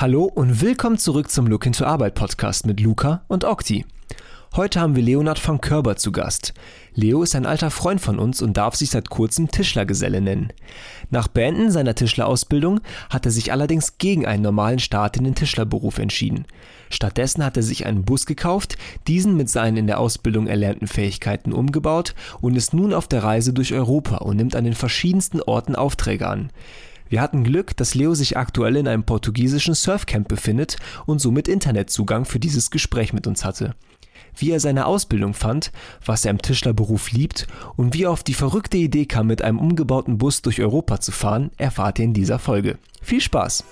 Hallo und willkommen zurück zum Look into Arbeit Podcast mit Luca und Okti. Heute haben wir Leonard von Körber zu Gast. Leo ist ein alter Freund von uns und darf sich seit kurzem Tischlergeselle nennen. Nach Beenden seiner Tischlerausbildung hat er sich allerdings gegen einen normalen Start in den Tischlerberuf entschieden. Stattdessen hat er sich einen Bus gekauft, diesen mit seinen in der Ausbildung erlernten Fähigkeiten umgebaut und ist nun auf der Reise durch Europa und nimmt an den verschiedensten Orten Aufträge an. Wir hatten Glück, dass Leo sich aktuell in einem portugiesischen Surfcamp befindet und somit Internetzugang für dieses Gespräch mit uns hatte. Wie er seine Ausbildung fand, was er im Tischlerberuf liebt und wie er auf die verrückte Idee kam, mit einem umgebauten Bus durch Europa zu fahren, erfahrt ihr in dieser Folge. Viel Spaß!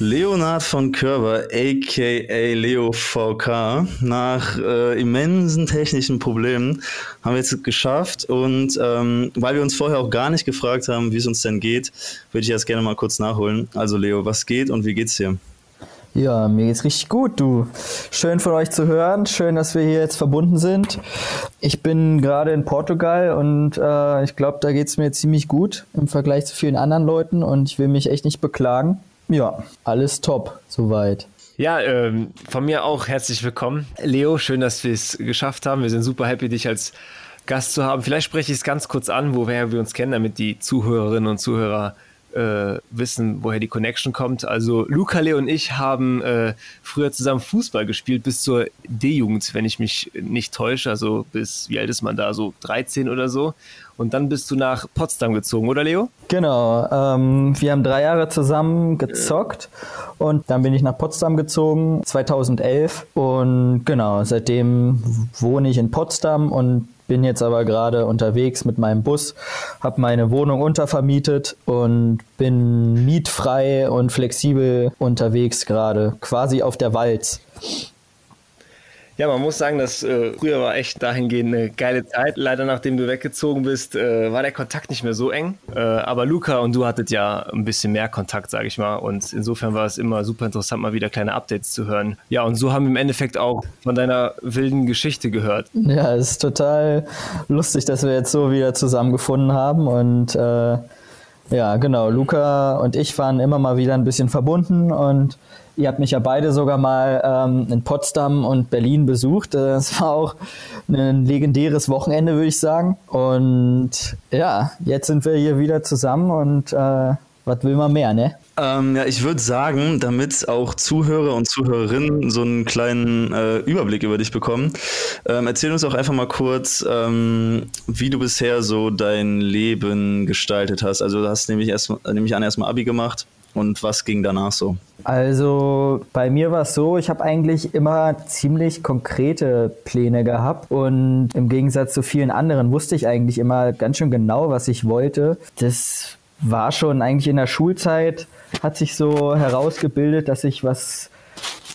Leonard von Körber, aka Leo VK, nach äh, immensen technischen Problemen haben wir jetzt geschafft und ähm, weil wir uns vorher auch gar nicht gefragt haben, wie es uns denn geht, würde ich jetzt gerne mal kurz nachholen. Also Leo, was geht und wie geht's dir? Ja, mir geht's richtig gut, du. Schön von euch zu hören, schön, dass wir hier jetzt verbunden sind. Ich bin gerade in Portugal und äh, ich glaube, da geht's mir ziemlich gut im Vergleich zu vielen anderen Leuten und ich will mich echt nicht beklagen. Ja, alles top, soweit. Ja, ähm, von mir auch herzlich willkommen. Leo, schön, dass wir es geschafft haben. Wir sind super happy, dich als Gast zu haben. Vielleicht spreche ich es ganz kurz an, woher wir uns kennen, damit die Zuhörerinnen und Zuhörer äh, wissen, woher die Connection kommt. Also Luca, Leo und ich haben äh, früher zusammen Fußball gespielt bis zur D-Jugend, wenn ich mich nicht täusche. Also bis, wie alt ist man da? So 13 oder so. Und dann bist du nach Potsdam gezogen, oder Leo? Genau. Ähm, wir haben drei Jahre zusammen gezockt und dann bin ich nach Potsdam gezogen, 2011. Und genau, seitdem wohne ich in Potsdam und bin jetzt aber gerade unterwegs mit meinem Bus, habe meine Wohnung untervermietet und bin mietfrei und flexibel unterwegs gerade, quasi auf der Walz. Ja, man muss sagen, dass äh, früher war echt dahingehend eine geile Zeit. Leider, nachdem du weggezogen bist, äh, war der Kontakt nicht mehr so eng. Äh, aber Luca und du hattet ja ein bisschen mehr Kontakt, sage ich mal. Und insofern war es immer super interessant, mal wieder kleine Updates zu hören. Ja, und so haben wir im Endeffekt auch von deiner wilden Geschichte gehört. Ja, es ist total lustig, dass wir jetzt so wieder zusammengefunden haben und äh, ja, genau. Luca und ich waren immer mal wieder ein bisschen verbunden und ihr habt mich ja beide sogar mal ähm, in Potsdam und Berlin besucht. Das war auch ein legendäres Wochenende, würde ich sagen. Und ja, jetzt sind wir hier wieder zusammen und äh, was will man mehr, ne? Ähm, ja, ich würde sagen, damit auch Zuhörer und Zuhörerinnen so einen kleinen äh, Überblick über dich bekommen, ähm, erzähl uns auch einfach mal kurz, ähm, wie du bisher so dein Leben gestaltet hast. Also du hast nämlich erst, nämlich an erstmal Abi gemacht und was ging danach so? Also bei mir war es so, ich habe eigentlich immer ziemlich konkrete Pläne gehabt und im Gegensatz zu vielen anderen wusste ich eigentlich immer ganz schön genau, was ich wollte. Das war schon eigentlich in der Schulzeit, hat sich so herausgebildet, dass ich was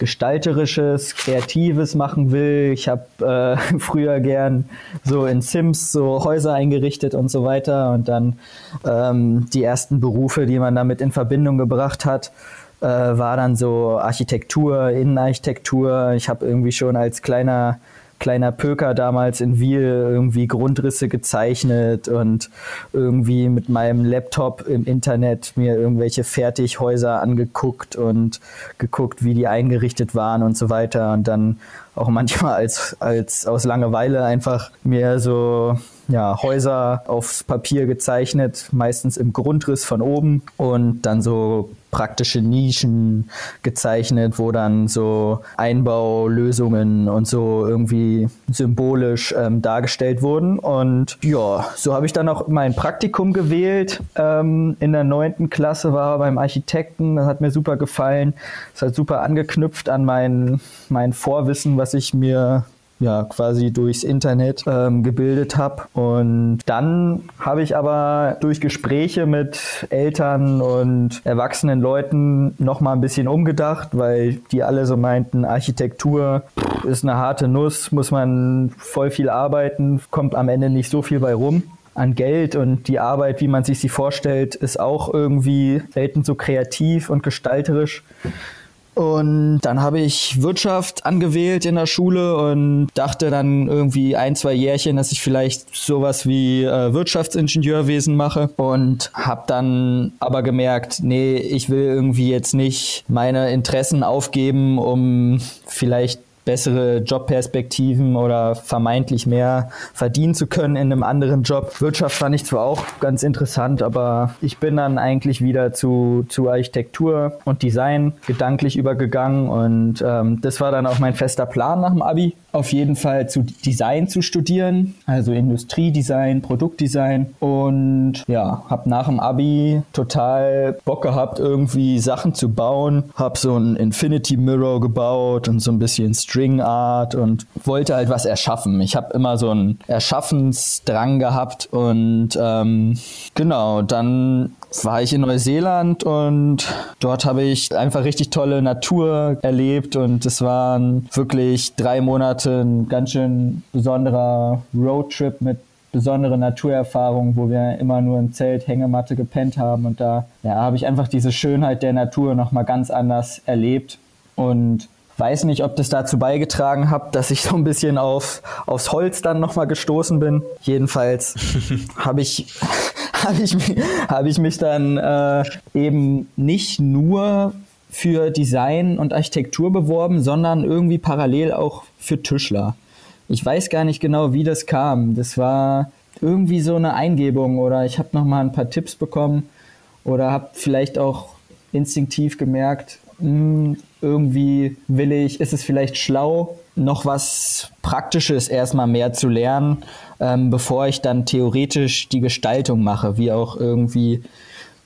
Gestalterisches, Kreatives machen will. Ich habe äh, früher gern so in Sims so Häuser eingerichtet und so weiter. Und dann ähm, die ersten Berufe, die man damit in Verbindung gebracht hat, äh, war dann so Architektur, Innenarchitektur. Ich habe irgendwie schon als kleiner kleiner Pöker damals in Wiel irgendwie Grundrisse gezeichnet und irgendwie mit meinem Laptop im Internet mir irgendwelche Fertighäuser angeguckt und geguckt, wie die eingerichtet waren und so weiter. Und dann auch manchmal als, als aus Langeweile einfach mir so ja, Häuser aufs Papier gezeichnet, meistens im Grundriss von oben und dann so praktische Nischen gezeichnet, wo dann so Einbaulösungen und so irgendwie symbolisch ähm, dargestellt wurden. Und ja, so habe ich dann auch mein Praktikum gewählt. Ähm, in der neunten Klasse war beim Architekten. Das hat mir super gefallen. Das hat super angeknüpft an mein, mein Vorwissen, was ich mir ja quasi durchs Internet ähm, gebildet habe. Und dann habe ich aber durch Gespräche mit Eltern und erwachsenen Leuten noch mal ein bisschen umgedacht, weil die alle so meinten, Architektur ist eine harte Nuss, muss man voll viel arbeiten, kommt am Ende nicht so viel bei rum an Geld und die Arbeit, wie man sich sie vorstellt, ist auch irgendwie selten so kreativ und gestalterisch. Und dann habe ich Wirtschaft angewählt in der Schule und dachte dann irgendwie ein, zwei Jährchen, dass ich vielleicht sowas wie äh, Wirtschaftsingenieurwesen mache. Und habe dann aber gemerkt, nee, ich will irgendwie jetzt nicht meine Interessen aufgeben, um vielleicht bessere Jobperspektiven oder vermeintlich mehr verdienen zu können in einem anderen Job. Wirtschaft fand ich zwar auch ganz interessant, aber ich bin dann eigentlich wieder zu, zu Architektur und Design gedanklich übergegangen und ähm, das war dann auch mein fester Plan nach dem Abi auf jeden Fall zu Design zu studieren, also Industriedesign, Produktdesign und ja, habe nach dem Abi total Bock gehabt, irgendwie Sachen zu bauen, habe so ein Infinity Mirror gebaut und so ein bisschen String Art und wollte halt was erschaffen. Ich habe immer so einen Erschaffensdrang gehabt und ähm, genau, dann war ich in Neuseeland und dort habe ich einfach richtig tolle Natur erlebt und es waren wirklich drei Monate ein ganz schön besonderer Roadtrip mit besonderen Naturerfahrungen, wo wir immer nur im Zelt Hängematte gepennt haben und da ja, habe ich einfach diese Schönheit der Natur nochmal ganz anders erlebt und weiß nicht, ob das dazu beigetragen hat, dass ich so ein bisschen auf, aufs Holz dann nochmal gestoßen bin. Jedenfalls habe ich habe ich, hab ich mich dann äh, eben nicht nur für Design und Architektur beworben, sondern irgendwie parallel auch für Tischler. Ich weiß gar nicht genau, wie das kam. Das war irgendwie so eine Eingebung oder ich habe noch mal ein paar Tipps bekommen oder habe vielleicht auch instinktiv gemerkt, mh, hm, irgendwie will ich, ist es vielleicht schlau, noch was Praktisches erstmal mehr zu lernen, ähm, bevor ich dann theoretisch die Gestaltung mache, wie auch irgendwie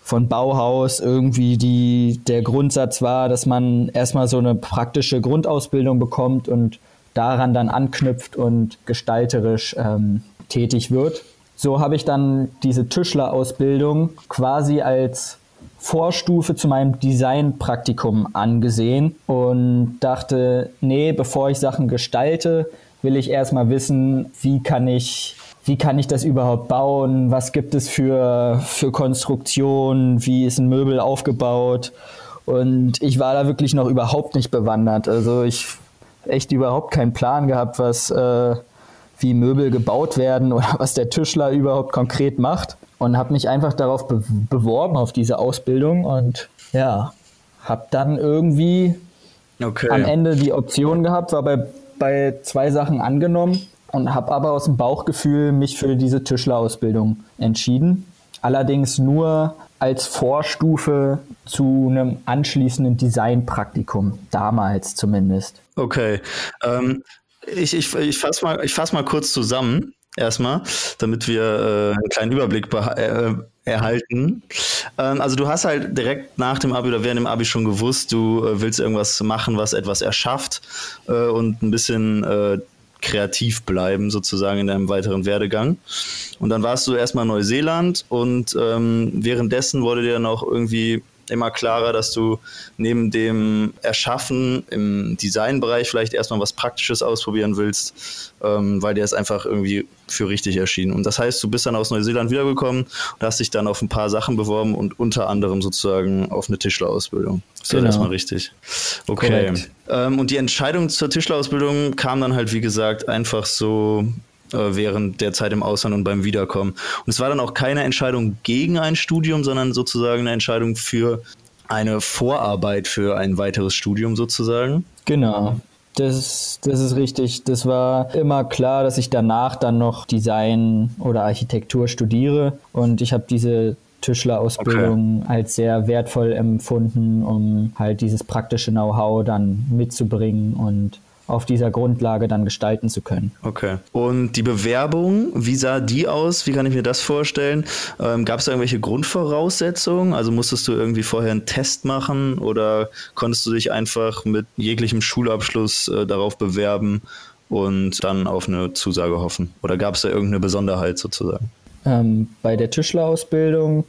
von Bauhaus irgendwie die, der Grundsatz war, dass man erstmal so eine praktische Grundausbildung bekommt und daran dann anknüpft und gestalterisch ähm, tätig wird. So habe ich dann diese Tischlerausbildung quasi als Vorstufe zu meinem Designpraktikum angesehen und dachte, nee, bevor ich Sachen gestalte, will ich erstmal wissen, wie kann ich wie kann ich das überhaupt bauen? Was gibt es für, für Konstruktionen? Wie ist ein Möbel aufgebaut? Und ich war da wirklich noch überhaupt nicht bewandert. Also ich echt überhaupt keinen Plan gehabt, was, äh, wie Möbel gebaut werden oder was der Tischler überhaupt konkret macht und habe mich einfach darauf be beworben, auf diese Ausbildung und ja, habe dann irgendwie okay. am Ende die Option gehabt, war bei, bei zwei Sachen angenommen und habe aber aus dem Bauchgefühl mich für diese Tischlerausbildung entschieden. Allerdings nur als Vorstufe zu einem anschließenden Designpraktikum, damals zumindest. Okay. Ähm, ich ich, ich fasse mal, fass mal kurz zusammen erstmal, damit wir äh, einen kleinen Überblick äh, erhalten. Ähm, also du hast halt direkt nach dem Abi oder während dem Abi schon gewusst, du äh, willst irgendwas machen, was etwas erschafft äh, und ein bisschen äh, kreativ bleiben, sozusagen in deinem weiteren Werdegang. Und dann warst du erstmal in Neuseeland und ähm, währenddessen wurde dir dann auch irgendwie immer klarer, dass du neben dem Erschaffen im Designbereich vielleicht erstmal was Praktisches ausprobieren willst, ähm, weil dir es einfach irgendwie für richtig erschienen. Und das heißt, du bist dann aus Neuseeland wiedergekommen und hast dich dann auf ein paar Sachen beworben und unter anderem sozusagen auf eine Tischlerausbildung. Das genau. erstmal richtig. Okay. Ähm, und die Entscheidung zur Tischlerausbildung kam dann halt, wie gesagt, einfach so äh, während der Zeit im Ausland und beim Wiederkommen. Und es war dann auch keine Entscheidung gegen ein Studium, sondern sozusagen eine Entscheidung für eine Vorarbeit für ein weiteres Studium sozusagen. Genau. Das, das ist richtig. Das war immer klar, dass ich danach dann noch Design oder Architektur studiere. Und ich habe diese Tischlerausbildung okay. als sehr wertvoll empfunden, um halt dieses praktische Know-how dann mitzubringen und auf dieser Grundlage dann gestalten zu können. Okay. Und die Bewerbung, wie sah die aus? Wie kann ich mir das vorstellen? Ähm, Gab es da irgendwelche Grundvoraussetzungen? Also musstest du irgendwie vorher einen Test machen oder konntest du dich einfach mit jeglichem Schulabschluss äh, darauf bewerben und dann auf eine Zusage hoffen? Oder gab es da irgendeine Besonderheit sozusagen? Ähm, bei der Tischlerausbildung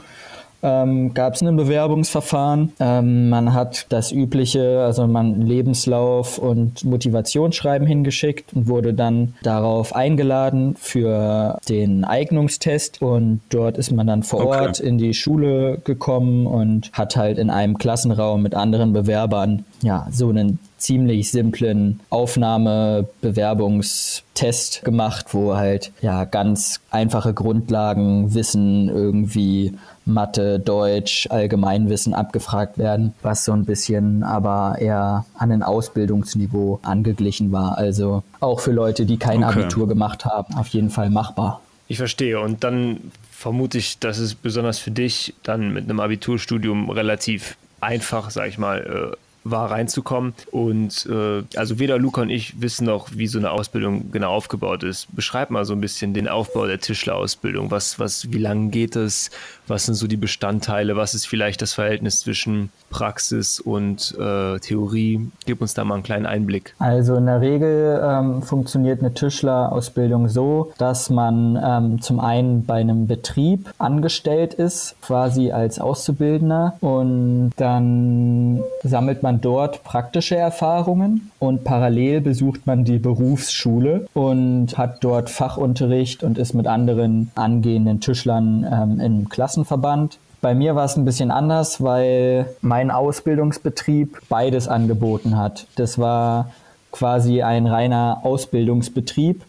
ähm, gab es ein Bewerbungsverfahren. Ähm, man hat das übliche, also man Lebenslauf und Motivationsschreiben hingeschickt und wurde dann darauf eingeladen für den Eignungstest und dort ist man dann vor okay. Ort in die Schule gekommen und hat halt in einem Klassenraum mit anderen Bewerbern ja so einen ziemlich simplen Aufnahmebewerbungstest gemacht, wo halt ja ganz einfache Grundlagen, Wissen irgendwie Mathe, Deutsch, Allgemeinwissen abgefragt werden, was so ein bisschen aber eher an ein Ausbildungsniveau angeglichen war. Also auch für Leute, die kein okay. Abitur gemacht haben, auf jeden Fall machbar. Ich verstehe. Und dann vermute ich, dass es besonders für dich dann mit einem Abiturstudium relativ einfach, sag ich mal, äh, war, reinzukommen. Und äh, also weder Luca und ich wissen noch, wie so eine Ausbildung genau aufgebaut ist. Beschreib mal so ein bisschen den Aufbau der Tischlerausbildung. Was, was, wie lange geht es? Was sind so die Bestandteile? Was ist vielleicht das Verhältnis zwischen Praxis und äh, Theorie? Gib uns da mal einen kleinen Einblick. Also in der Regel ähm, funktioniert eine Tischlerausbildung so, dass man ähm, zum einen bei einem Betrieb angestellt ist, quasi als Auszubildender und dann sammelt man dort praktische Erfahrungen und parallel besucht man die Berufsschule und hat dort Fachunterricht und ist mit anderen angehenden Tischlern ähm, im Klassenverband. Bei mir war es ein bisschen anders, weil mein Ausbildungsbetrieb beides angeboten hat. Das war quasi ein reiner Ausbildungsbetrieb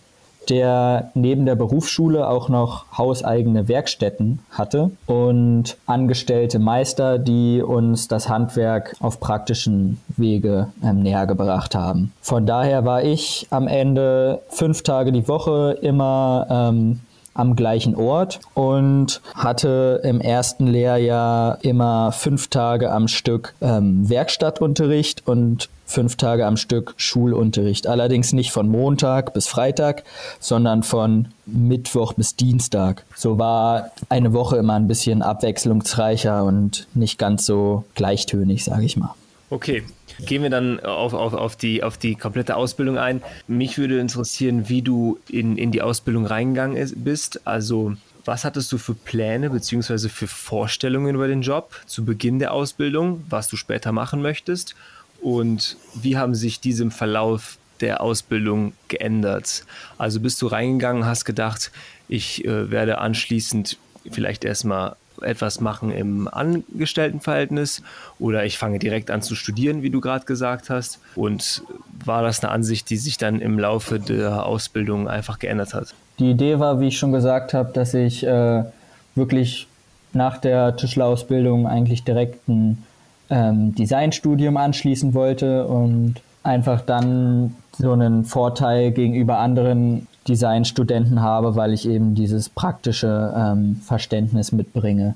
der neben der Berufsschule auch noch hauseigene Werkstätten hatte und angestellte Meister, die uns das Handwerk auf praktischen Wege ähm, näher gebracht haben. Von daher war ich am Ende fünf Tage die Woche immer ähm, am gleichen Ort und hatte im ersten Lehrjahr immer fünf Tage am Stück ähm, Werkstattunterricht und fünf Tage am Stück Schulunterricht. Allerdings nicht von Montag bis Freitag, sondern von Mittwoch bis Dienstag. So war eine Woche immer ein bisschen abwechslungsreicher und nicht ganz so gleichtönig, sage ich mal. Okay, Gehen wir dann auf, auf, auf, die, auf die komplette Ausbildung ein. Mich würde interessieren, wie du in, in die Ausbildung reingegangen bist. Also, was hattest du für Pläne bzw. für Vorstellungen über den Job zu Beginn der Ausbildung, was du später machen möchtest? Und wie haben sich diese im Verlauf der Ausbildung geändert? Also bist du reingegangen, hast gedacht, ich äh, werde anschließend vielleicht erstmal etwas machen im Angestelltenverhältnis oder ich fange direkt an zu studieren, wie du gerade gesagt hast. Und war das eine Ansicht, die sich dann im Laufe der Ausbildung einfach geändert hat? Die Idee war, wie ich schon gesagt habe, dass ich äh, wirklich nach der Tischlerausbildung eigentlich direkt ein ähm, Designstudium anschließen wollte und einfach dann so einen Vorteil gegenüber anderen Designstudenten habe, weil ich eben dieses praktische ähm, Verständnis mitbringe.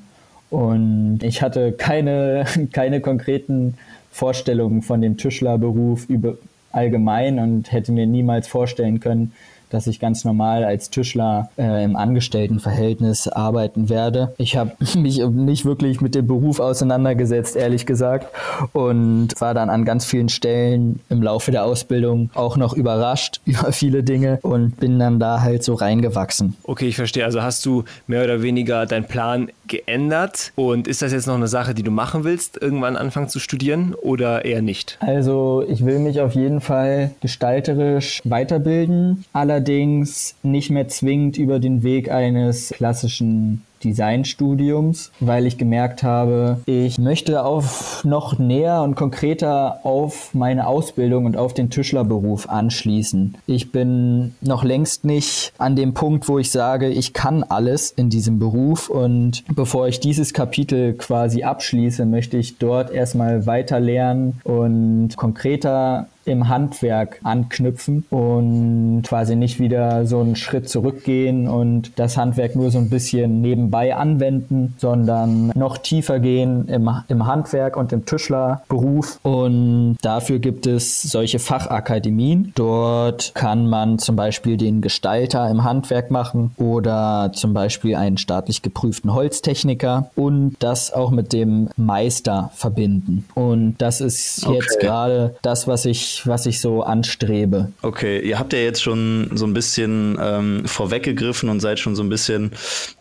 Und ich hatte keine, keine konkreten Vorstellungen von dem Tischlerberuf über allgemein und hätte mir niemals vorstellen können, dass ich ganz normal als Tischler äh, im Angestelltenverhältnis arbeiten werde. Ich habe mich nicht wirklich mit dem Beruf auseinandergesetzt, ehrlich gesagt, und war dann an ganz vielen Stellen im Laufe der Ausbildung auch noch überrascht über viele Dinge und bin dann da halt so reingewachsen. Okay, ich verstehe. Also hast du mehr oder weniger deinen Plan geändert und ist das jetzt noch eine Sache, die du machen willst, irgendwann anfangen zu studieren oder eher nicht? Also ich will mich auf jeden Fall gestalterisch weiterbilden. Allerdings allerdings nicht mehr zwingend über den Weg eines klassischen Designstudiums, weil ich gemerkt habe, ich möchte auf noch näher und konkreter auf meine Ausbildung und auf den Tischlerberuf anschließen. Ich bin noch längst nicht an dem Punkt, wo ich sage, ich kann alles in diesem Beruf und bevor ich dieses Kapitel quasi abschließe, möchte ich dort erstmal weiter lernen und konkreter im Handwerk anknüpfen und quasi nicht wieder so einen Schritt zurückgehen und das Handwerk nur so ein bisschen nebenbei anwenden, sondern noch tiefer gehen im, im Handwerk und im Tischlerberuf. Und dafür gibt es solche Fachakademien. Dort kann man zum Beispiel den Gestalter im Handwerk machen oder zum Beispiel einen staatlich geprüften Holztechniker und das auch mit dem Meister verbinden. Und das ist okay. jetzt gerade das, was ich was ich so anstrebe. Okay, ihr habt ja jetzt schon so ein bisschen ähm, vorweggegriffen und seid schon so ein bisschen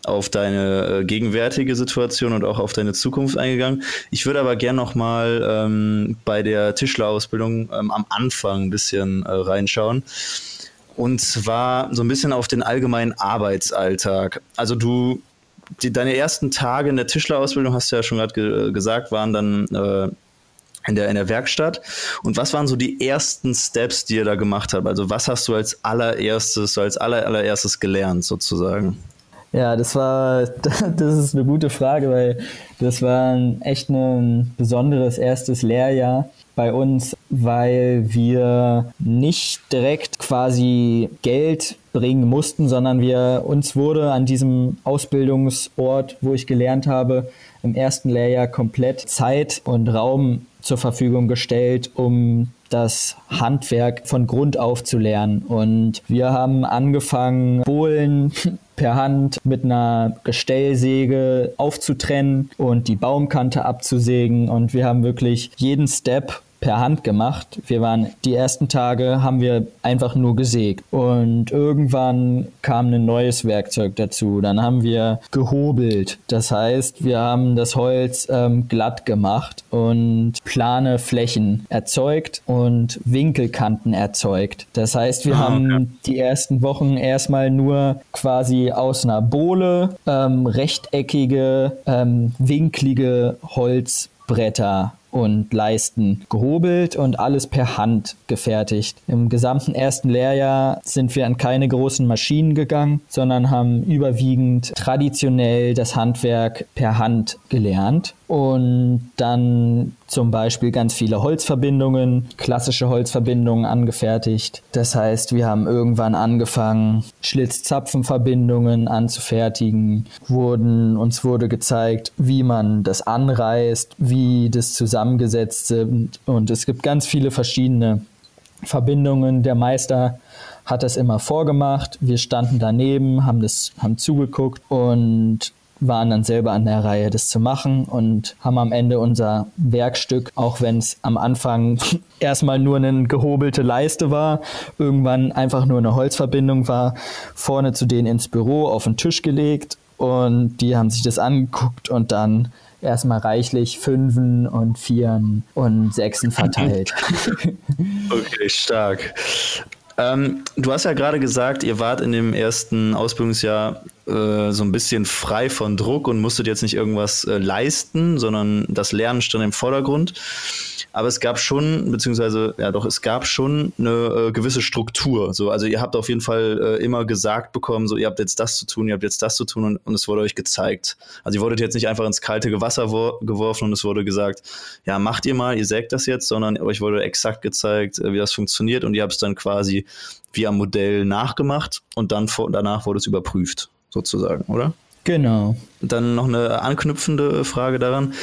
auf deine äh, gegenwärtige Situation und auch auf deine Zukunft eingegangen. Ich würde aber gerne noch mal ähm, bei der Tischlerausbildung ähm, am Anfang ein bisschen äh, reinschauen. Und zwar so ein bisschen auf den allgemeinen Arbeitsalltag. Also du, die, deine ersten Tage in der Tischlerausbildung, hast du ja schon gerade ge gesagt, waren dann äh, in der, in der Werkstatt. Und was waren so die ersten Steps, die ihr da gemacht habt? Also was hast du als allererstes, als aller, allererstes gelernt sozusagen? Ja, das war, das ist eine gute Frage, weil das war echt ein besonderes erstes Lehrjahr bei uns, weil wir nicht direkt quasi Geld bringen mussten, sondern wir uns wurde an diesem Ausbildungsort, wo ich gelernt habe, im ersten Lehrjahr komplett Zeit und Raum zur Verfügung gestellt, um das Handwerk von Grund auf zu lernen. Und wir haben angefangen, Bohlen per Hand mit einer Gestellsäge aufzutrennen und die Baumkante abzusägen. Und wir haben wirklich jeden Step per Hand gemacht. Wir waren die ersten Tage haben wir einfach nur gesägt und irgendwann kam ein neues Werkzeug dazu. Dann haben wir gehobelt. Das heißt, wir haben das Holz ähm, glatt gemacht und plane Flächen erzeugt und Winkelkanten erzeugt. Das heißt, wir ah, haben ja. die ersten Wochen erstmal nur quasi aus einer Bohle ähm, rechteckige, ähm, winklige Holzbretter und Leisten gehobelt und alles per Hand gefertigt. Im gesamten ersten Lehrjahr sind wir an keine großen Maschinen gegangen, sondern haben überwiegend traditionell das Handwerk per Hand gelernt und dann zum Beispiel ganz viele Holzverbindungen, klassische Holzverbindungen angefertigt. Das heißt, wir haben irgendwann angefangen, Schlitzzapfenverbindungen anzufertigen, wurden, uns wurde gezeigt, wie man das anreißt, wie das zusammengesetzt sind und es gibt ganz viele verschiedene Verbindungen. Der Meister hat das immer vorgemacht. Wir standen daneben, haben das, haben zugeguckt und waren dann selber an der Reihe, das zu machen und haben am Ende unser Werkstück, auch wenn es am Anfang erstmal nur eine gehobelte Leiste war, irgendwann einfach nur eine Holzverbindung war, vorne zu denen ins Büro auf den Tisch gelegt und die haben sich das angeguckt und dann erstmal reichlich Fünfen und Vieren und Sechsen verteilt. okay, stark. Ähm, du hast ja gerade gesagt, ihr wart in dem ersten Ausbildungsjahr äh, so ein bisschen frei von Druck und musstet jetzt nicht irgendwas äh, leisten, sondern das Lernen stand im Vordergrund. Aber es gab schon, beziehungsweise, ja doch, es gab schon eine äh, gewisse Struktur. So, also ihr habt auf jeden Fall äh, immer gesagt bekommen, so ihr habt jetzt das zu tun, ihr habt jetzt das zu tun und, und es wurde euch gezeigt. Also ihr wurdet jetzt nicht einfach ins kalte Wasser geworfen und es wurde gesagt, ja, macht ihr mal, ihr sägt das jetzt, sondern euch wurde exakt gezeigt, äh, wie das funktioniert und ihr habt es dann quasi wie am Modell nachgemacht und dann vor, danach wurde es überprüft, sozusagen, oder? Genau. Dann noch eine anknüpfende Frage daran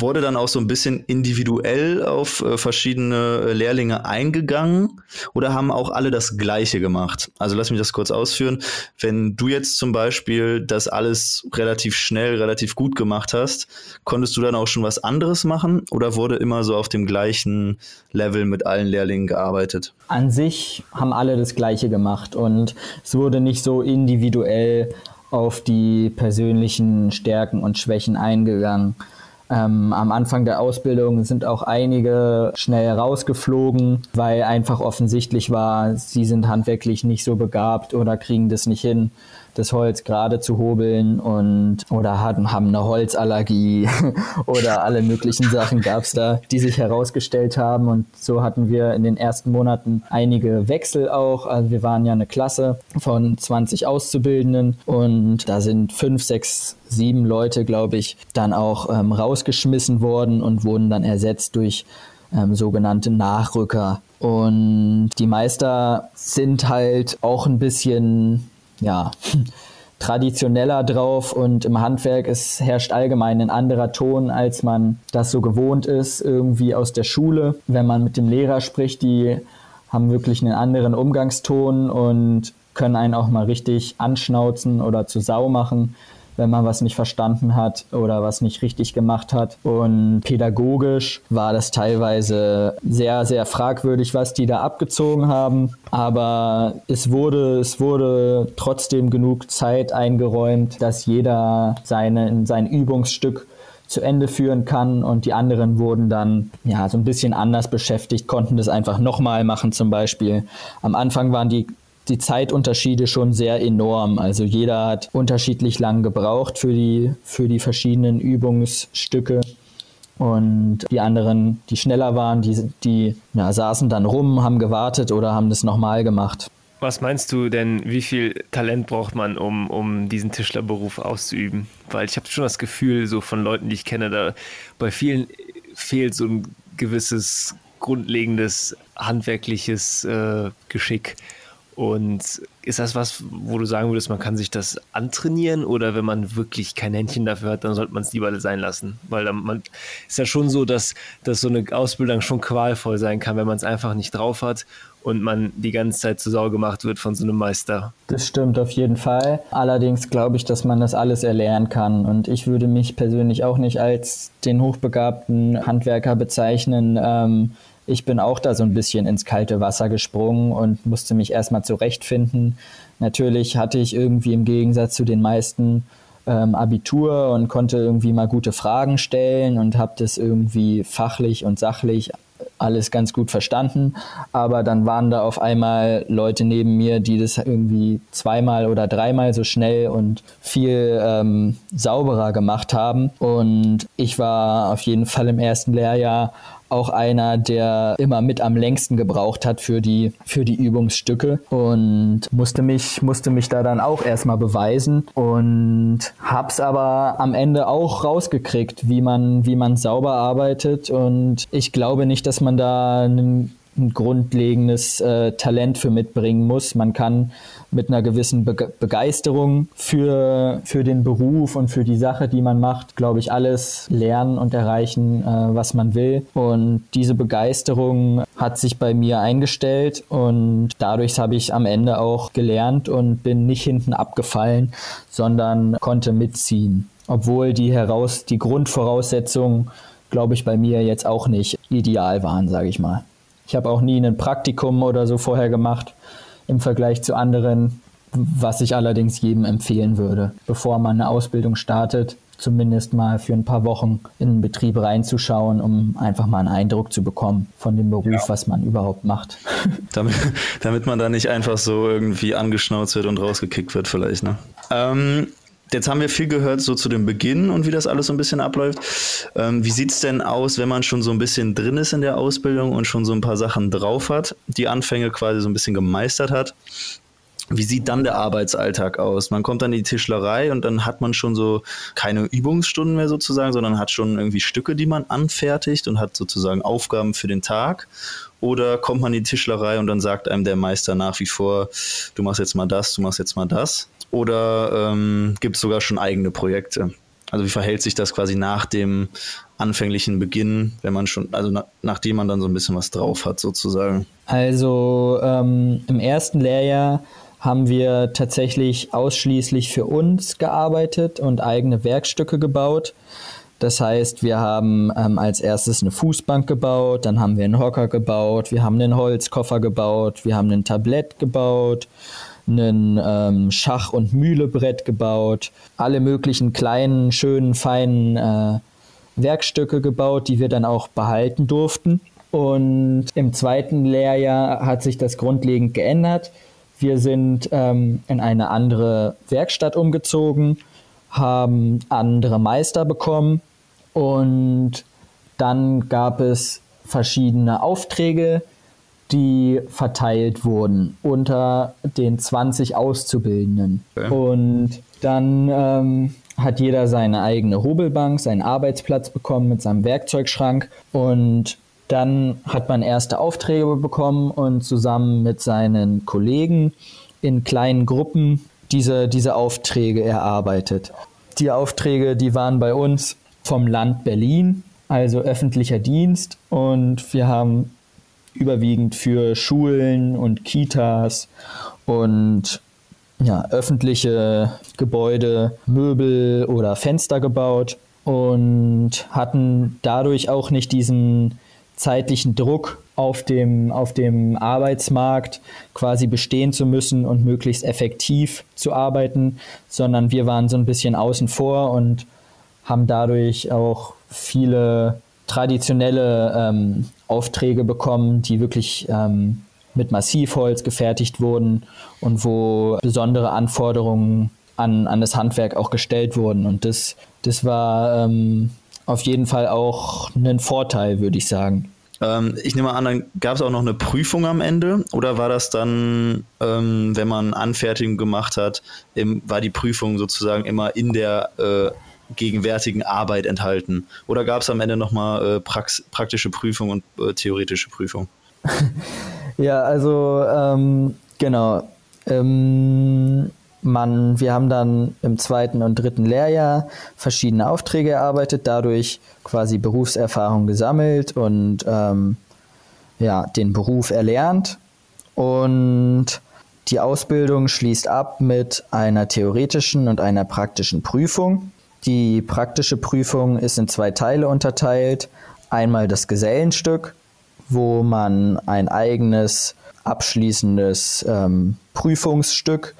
wurde dann auch so ein bisschen individuell auf äh, verschiedene äh, Lehrlinge eingegangen oder haben auch alle das Gleiche gemacht? Also lass mich das kurz ausführen. Wenn du jetzt zum Beispiel das alles relativ schnell, relativ gut gemacht hast, konntest du dann auch schon was anderes machen oder wurde immer so auf dem gleichen Level mit allen Lehrlingen gearbeitet? An sich haben alle das Gleiche gemacht und es wurde nicht so individuell auf die persönlichen Stärken und Schwächen eingegangen. Ähm, am Anfang der Ausbildung sind auch einige schnell rausgeflogen, weil einfach offensichtlich war, sie sind handwerklich nicht so begabt oder kriegen das nicht hin das Holz gerade zu hobeln und oder haben, haben eine Holzallergie oder alle möglichen Sachen gab es da, die sich herausgestellt haben. Und so hatten wir in den ersten Monaten einige Wechsel auch. Also wir waren ja eine Klasse von 20 Auszubildenden und da sind fünf, sechs, sieben Leute, glaube ich, dann auch ähm, rausgeschmissen worden und wurden dann ersetzt durch ähm, sogenannte Nachrücker. Und die Meister sind halt auch ein bisschen ja, traditioneller drauf und im Handwerk es herrscht allgemein ein anderer Ton, als man das so gewohnt ist, irgendwie aus der Schule. Wenn man mit dem Lehrer spricht, die haben wirklich einen anderen Umgangston und können einen auch mal richtig anschnauzen oder zu Sau machen, wenn man was nicht verstanden hat oder was nicht richtig gemacht hat. Und pädagogisch war das teilweise sehr, sehr fragwürdig, was die da abgezogen haben. Aber es wurde, es wurde trotzdem genug Zeit eingeräumt, dass jeder seine, sein Übungsstück zu Ende führen kann und die anderen wurden dann ja so ein bisschen anders beschäftigt, konnten das einfach nochmal machen zum Beispiel. Am Anfang waren die die Zeitunterschiede schon sehr enorm. Also jeder hat unterschiedlich lang gebraucht für die, für die verschiedenen Übungsstücke. Und die anderen, die schneller waren, die, die ja, saßen dann rum, haben gewartet oder haben das nochmal gemacht. Was meinst du denn, wie viel Talent braucht man, um, um diesen Tischlerberuf auszuüben? Weil ich habe schon das Gefühl, so von Leuten, die ich kenne, da bei vielen fehlt so ein gewisses grundlegendes handwerkliches äh, Geschick. Und ist das was, wo du sagen würdest, man kann sich das antrainieren oder wenn man wirklich kein Händchen dafür hat, dann sollte man es lieber sein lassen? Weil dann, man ist ja schon so, dass, dass so eine Ausbildung schon qualvoll sein kann, wenn man es einfach nicht drauf hat und man die ganze Zeit zu Sau gemacht wird von so einem Meister. Das stimmt auf jeden Fall. Allerdings glaube ich, dass man das alles erlernen kann. Und ich würde mich persönlich auch nicht als den hochbegabten Handwerker bezeichnen. Ähm, ich bin auch da so ein bisschen ins kalte Wasser gesprungen und musste mich erstmal zurechtfinden. Natürlich hatte ich irgendwie im Gegensatz zu den meisten ähm, Abitur und konnte irgendwie mal gute Fragen stellen und habe das irgendwie fachlich und sachlich alles ganz gut verstanden. Aber dann waren da auf einmal Leute neben mir, die das irgendwie zweimal oder dreimal so schnell und viel ähm, sauberer gemacht haben. Und ich war auf jeden Fall im ersten Lehrjahr auch einer, der immer mit am längsten gebraucht hat für die, für die Übungsstücke und musste mich, musste mich da dann auch erstmal beweisen und hab's aber am Ende auch rausgekriegt, wie man, wie man sauber arbeitet und ich glaube nicht, dass man da einen ein grundlegendes äh, Talent für mitbringen muss. Man kann mit einer gewissen Be Begeisterung für, für den Beruf und für die Sache, die man macht, glaube ich, alles lernen und erreichen, äh, was man will. Und diese Begeisterung hat sich bei mir eingestellt und dadurch habe ich am Ende auch gelernt und bin nicht hinten abgefallen, sondern konnte mitziehen. Obwohl die heraus, die Grundvoraussetzungen, glaube ich, bei mir jetzt auch nicht ideal waren, sage ich mal. Ich habe auch nie ein Praktikum oder so vorher gemacht im Vergleich zu anderen, was ich allerdings jedem empfehlen würde, bevor man eine Ausbildung startet, zumindest mal für ein paar Wochen in den Betrieb reinzuschauen, um einfach mal einen Eindruck zu bekommen von dem Beruf, ja. was man überhaupt macht. Damit, damit man da nicht einfach so irgendwie angeschnauzt wird und rausgekickt wird vielleicht. Ne? Ähm, Jetzt haben wir viel gehört so zu dem Beginn und wie das alles so ein bisschen abläuft. Ähm, wie sieht es denn aus, wenn man schon so ein bisschen drin ist in der Ausbildung und schon so ein paar Sachen drauf hat, die Anfänge quasi so ein bisschen gemeistert hat? Wie sieht dann der Arbeitsalltag aus? Man kommt dann in die Tischlerei und dann hat man schon so keine Übungsstunden mehr sozusagen, sondern hat schon irgendwie Stücke, die man anfertigt und hat sozusagen Aufgaben für den Tag. Oder kommt man in die Tischlerei und dann sagt einem der Meister nach wie vor, du machst jetzt mal das, du machst jetzt mal das? Oder ähm, gibt es sogar schon eigene Projekte? Also wie verhält sich das quasi nach dem anfänglichen Beginn, wenn man schon, also na, nachdem man dann so ein bisschen was drauf hat, sozusagen? Also ähm, im ersten Lehrjahr haben wir tatsächlich ausschließlich für uns gearbeitet und eigene Werkstücke gebaut. Das heißt, wir haben ähm, als erstes eine Fußbank gebaut, dann haben wir einen Hocker gebaut, wir haben einen Holzkoffer gebaut, wir haben ein Tablett gebaut, ein ähm, Schach- und Mühlebrett gebaut, alle möglichen kleinen, schönen, feinen äh, Werkstücke gebaut, die wir dann auch behalten durften. Und im zweiten Lehrjahr hat sich das grundlegend geändert. Wir sind ähm, in eine andere Werkstatt umgezogen, haben andere Meister bekommen und dann gab es verschiedene Aufträge, die verteilt wurden unter den 20 Auszubildenden. Okay. Und dann ähm, hat jeder seine eigene Hobelbank, seinen Arbeitsplatz bekommen mit seinem Werkzeugschrank und dann hat man erste Aufträge bekommen und zusammen mit seinen Kollegen in kleinen Gruppen diese, diese Aufträge erarbeitet. Die Aufträge, die waren bei uns vom Land Berlin, also öffentlicher Dienst und wir haben überwiegend für Schulen und Kitas und ja, öffentliche Gebäude, Möbel oder Fenster gebaut und hatten dadurch auch nicht diesen zeitlichen Druck auf dem, auf dem Arbeitsmarkt quasi bestehen zu müssen und möglichst effektiv zu arbeiten, sondern wir waren so ein bisschen außen vor und haben dadurch auch viele traditionelle ähm, Aufträge bekommen, die wirklich ähm, mit Massivholz gefertigt wurden und wo besondere Anforderungen an, an das Handwerk auch gestellt wurden. Und das, das war ähm, auf jeden Fall auch ein Vorteil, würde ich sagen. Ähm, ich nehme an, dann gab es auch noch eine Prüfung am Ende oder war das dann, ähm, wenn man Anfertigung gemacht hat, im, war die Prüfung sozusagen immer in der äh, gegenwärtigen Arbeit enthalten? Oder gab es am Ende nochmal äh, Prax praktische Prüfung und äh, theoretische Prüfung? ja, also ähm, genau. Ähm, man, wir haben dann im zweiten und dritten Lehrjahr verschiedene Aufträge erarbeitet, dadurch quasi Berufserfahrung gesammelt und ähm, ja, den Beruf erlernt. Und die Ausbildung schließt ab mit einer theoretischen und einer praktischen Prüfung. Die praktische Prüfung ist in zwei Teile unterteilt. Einmal das Gesellenstück, wo man ein eigenes abschließendes ähm, Prüfungsstück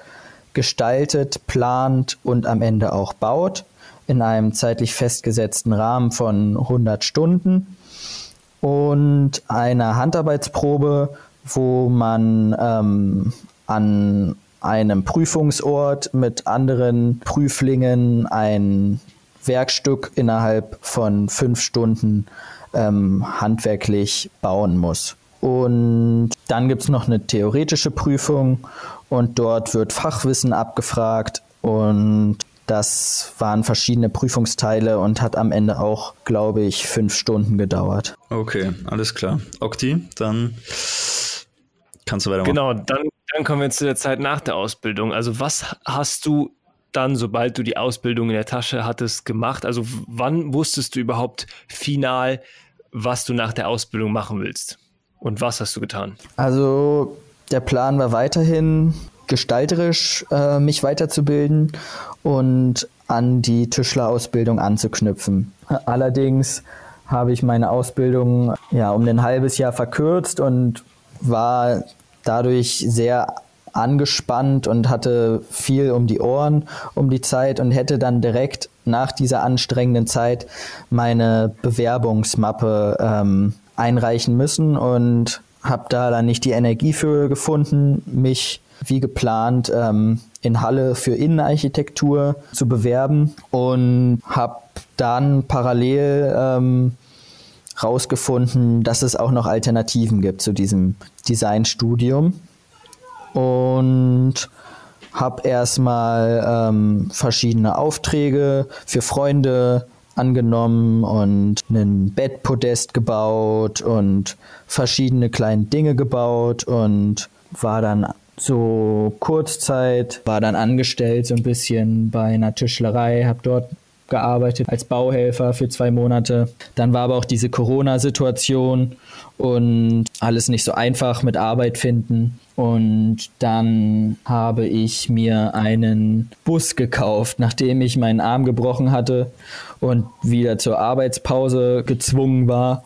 gestaltet, plant und am Ende auch baut in einem zeitlich festgesetzten Rahmen von 100 Stunden und eine Handarbeitsprobe, wo man ähm, an einem Prüfungsort mit anderen Prüflingen ein Werkstück innerhalb von fünf Stunden ähm, handwerklich bauen muss. Und dann gibt es noch eine theoretische Prüfung und dort wird Fachwissen abgefragt und das waren verschiedene Prüfungsteile und hat am Ende auch, glaube ich, fünf Stunden gedauert. Okay, alles klar. Okti, dann kannst du weitermachen. Genau, dann, dann kommen wir zu der Zeit nach der Ausbildung. Also was hast du dann, sobald du die Ausbildung in der Tasche hattest, gemacht? Also wann wusstest du überhaupt final, was du nach der Ausbildung machen willst? Und was hast du getan? Also der Plan war weiterhin gestalterisch äh, mich weiterzubilden und an die Tischlerausbildung anzuknüpfen. Allerdings habe ich meine Ausbildung ja um ein halbes Jahr verkürzt und war dadurch sehr angespannt und hatte viel um die Ohren um die Zeit und hätte dann direkt nach dieser anstrengenden Zeit meine Bewerbungsmappe ähm, einreichen müssen und habe da dann nicht die Energie für gefunden, mich wie geplant ähm, in Halle für Innenarchitektur zu bewerben und habe dann parallel ähm, rausgefunden, dass es auch noch Alternativen gibt zu diesem Designstudium. Und habe erstmal ähm, verschiedene Aufträge für Freunde angenommen und einen Bettpodest gebaut und verschiedene kleine Dinge gebaut und war dann so Kurzzeit, war dann angestellt so ein bisschen bei einer Tischlerei, habe dort gearbeitet als Bauhelfer für zwei Monate. Dann war aber auch diese Corona-Situation und alles nicht so einfach mit Arbeit finden. Und dann habe ich mir einen Bus gekauft, nachdem ich meinen Arm gebrochen hatte und wieder zur Arbeitspause gezwungen war.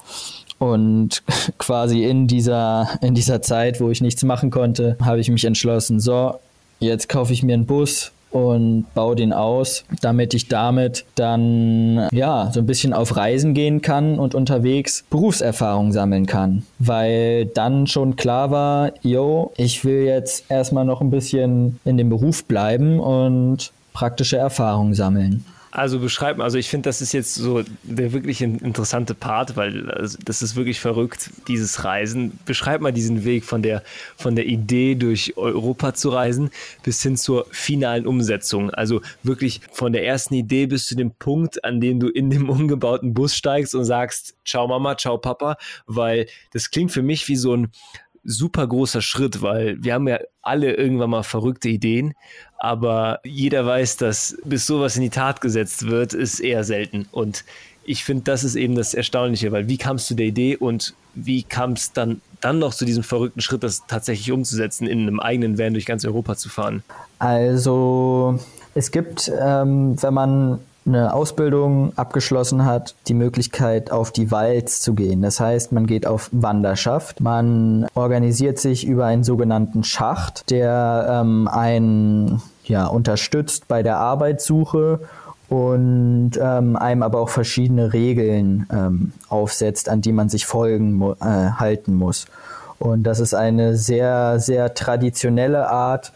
Und quasi in dieser, in dieser Zeit, wo ich nichts machen konnte, habe ich mich entschlossen, so, jetzt kaufe ich mir einen Bus und baue den aus, damit ich damit dann ja so ein bisschen auf Reisen gehen kann und unterwegs Berufserfahrung sammeln kann, weil dann schon klar war, yo, ich will jetzt erstmal noch ein bisschen in dem Beruf bleiben und praktische Erfahrung sammeln. Also beschreib mal, also ich finde, das ist jetzt so der wirklich interessante Part, weil also das ist wirklich verrückt, dieses Reisen. Beschreib mal diesen Weg von der, von der Idee durch Europa zu reisen bis hin zur finalen Umsetzung. Also wirklich von der ersten Idee bis zu dem Punkt, an dem du in dem umgebauten Bus steigst und sagst, ciao Mama, ciao Papa, weil das klingt für mich wie so ein super großer Schritt, weil wir haben ja alle irgendwann mal verrückte Ideen, aber jeder weiß, dass bis sowas in die Tat gesetzt wird, ist eher selten. Und ich finde, das ist eben das Erstaunliche, weil wie kamst du der Idee und wie kam es dann, dann noch zu diesem verrückten Schritt, das tatsächlich umzusetzen, in einem eigenen Van durch ganz Europa zu fahren? Also es gibt, ähm, wenn man eine Ausbildung abgeschlossen hat, die Möglichkeit auf die Walz zu gehen. Das heißt, man geht auf Wanderschaft. Man organisiert sich über einen sogenannten Schacht, der ähm, einen ja, unterstützt bei der Arbeitssuche und ähm, einem aber auch verschiedene Regeln ähm, aufsetzt, an die man sich folgen äh, halten muss. Und das ist eine sehr, sehr traditionelle Art,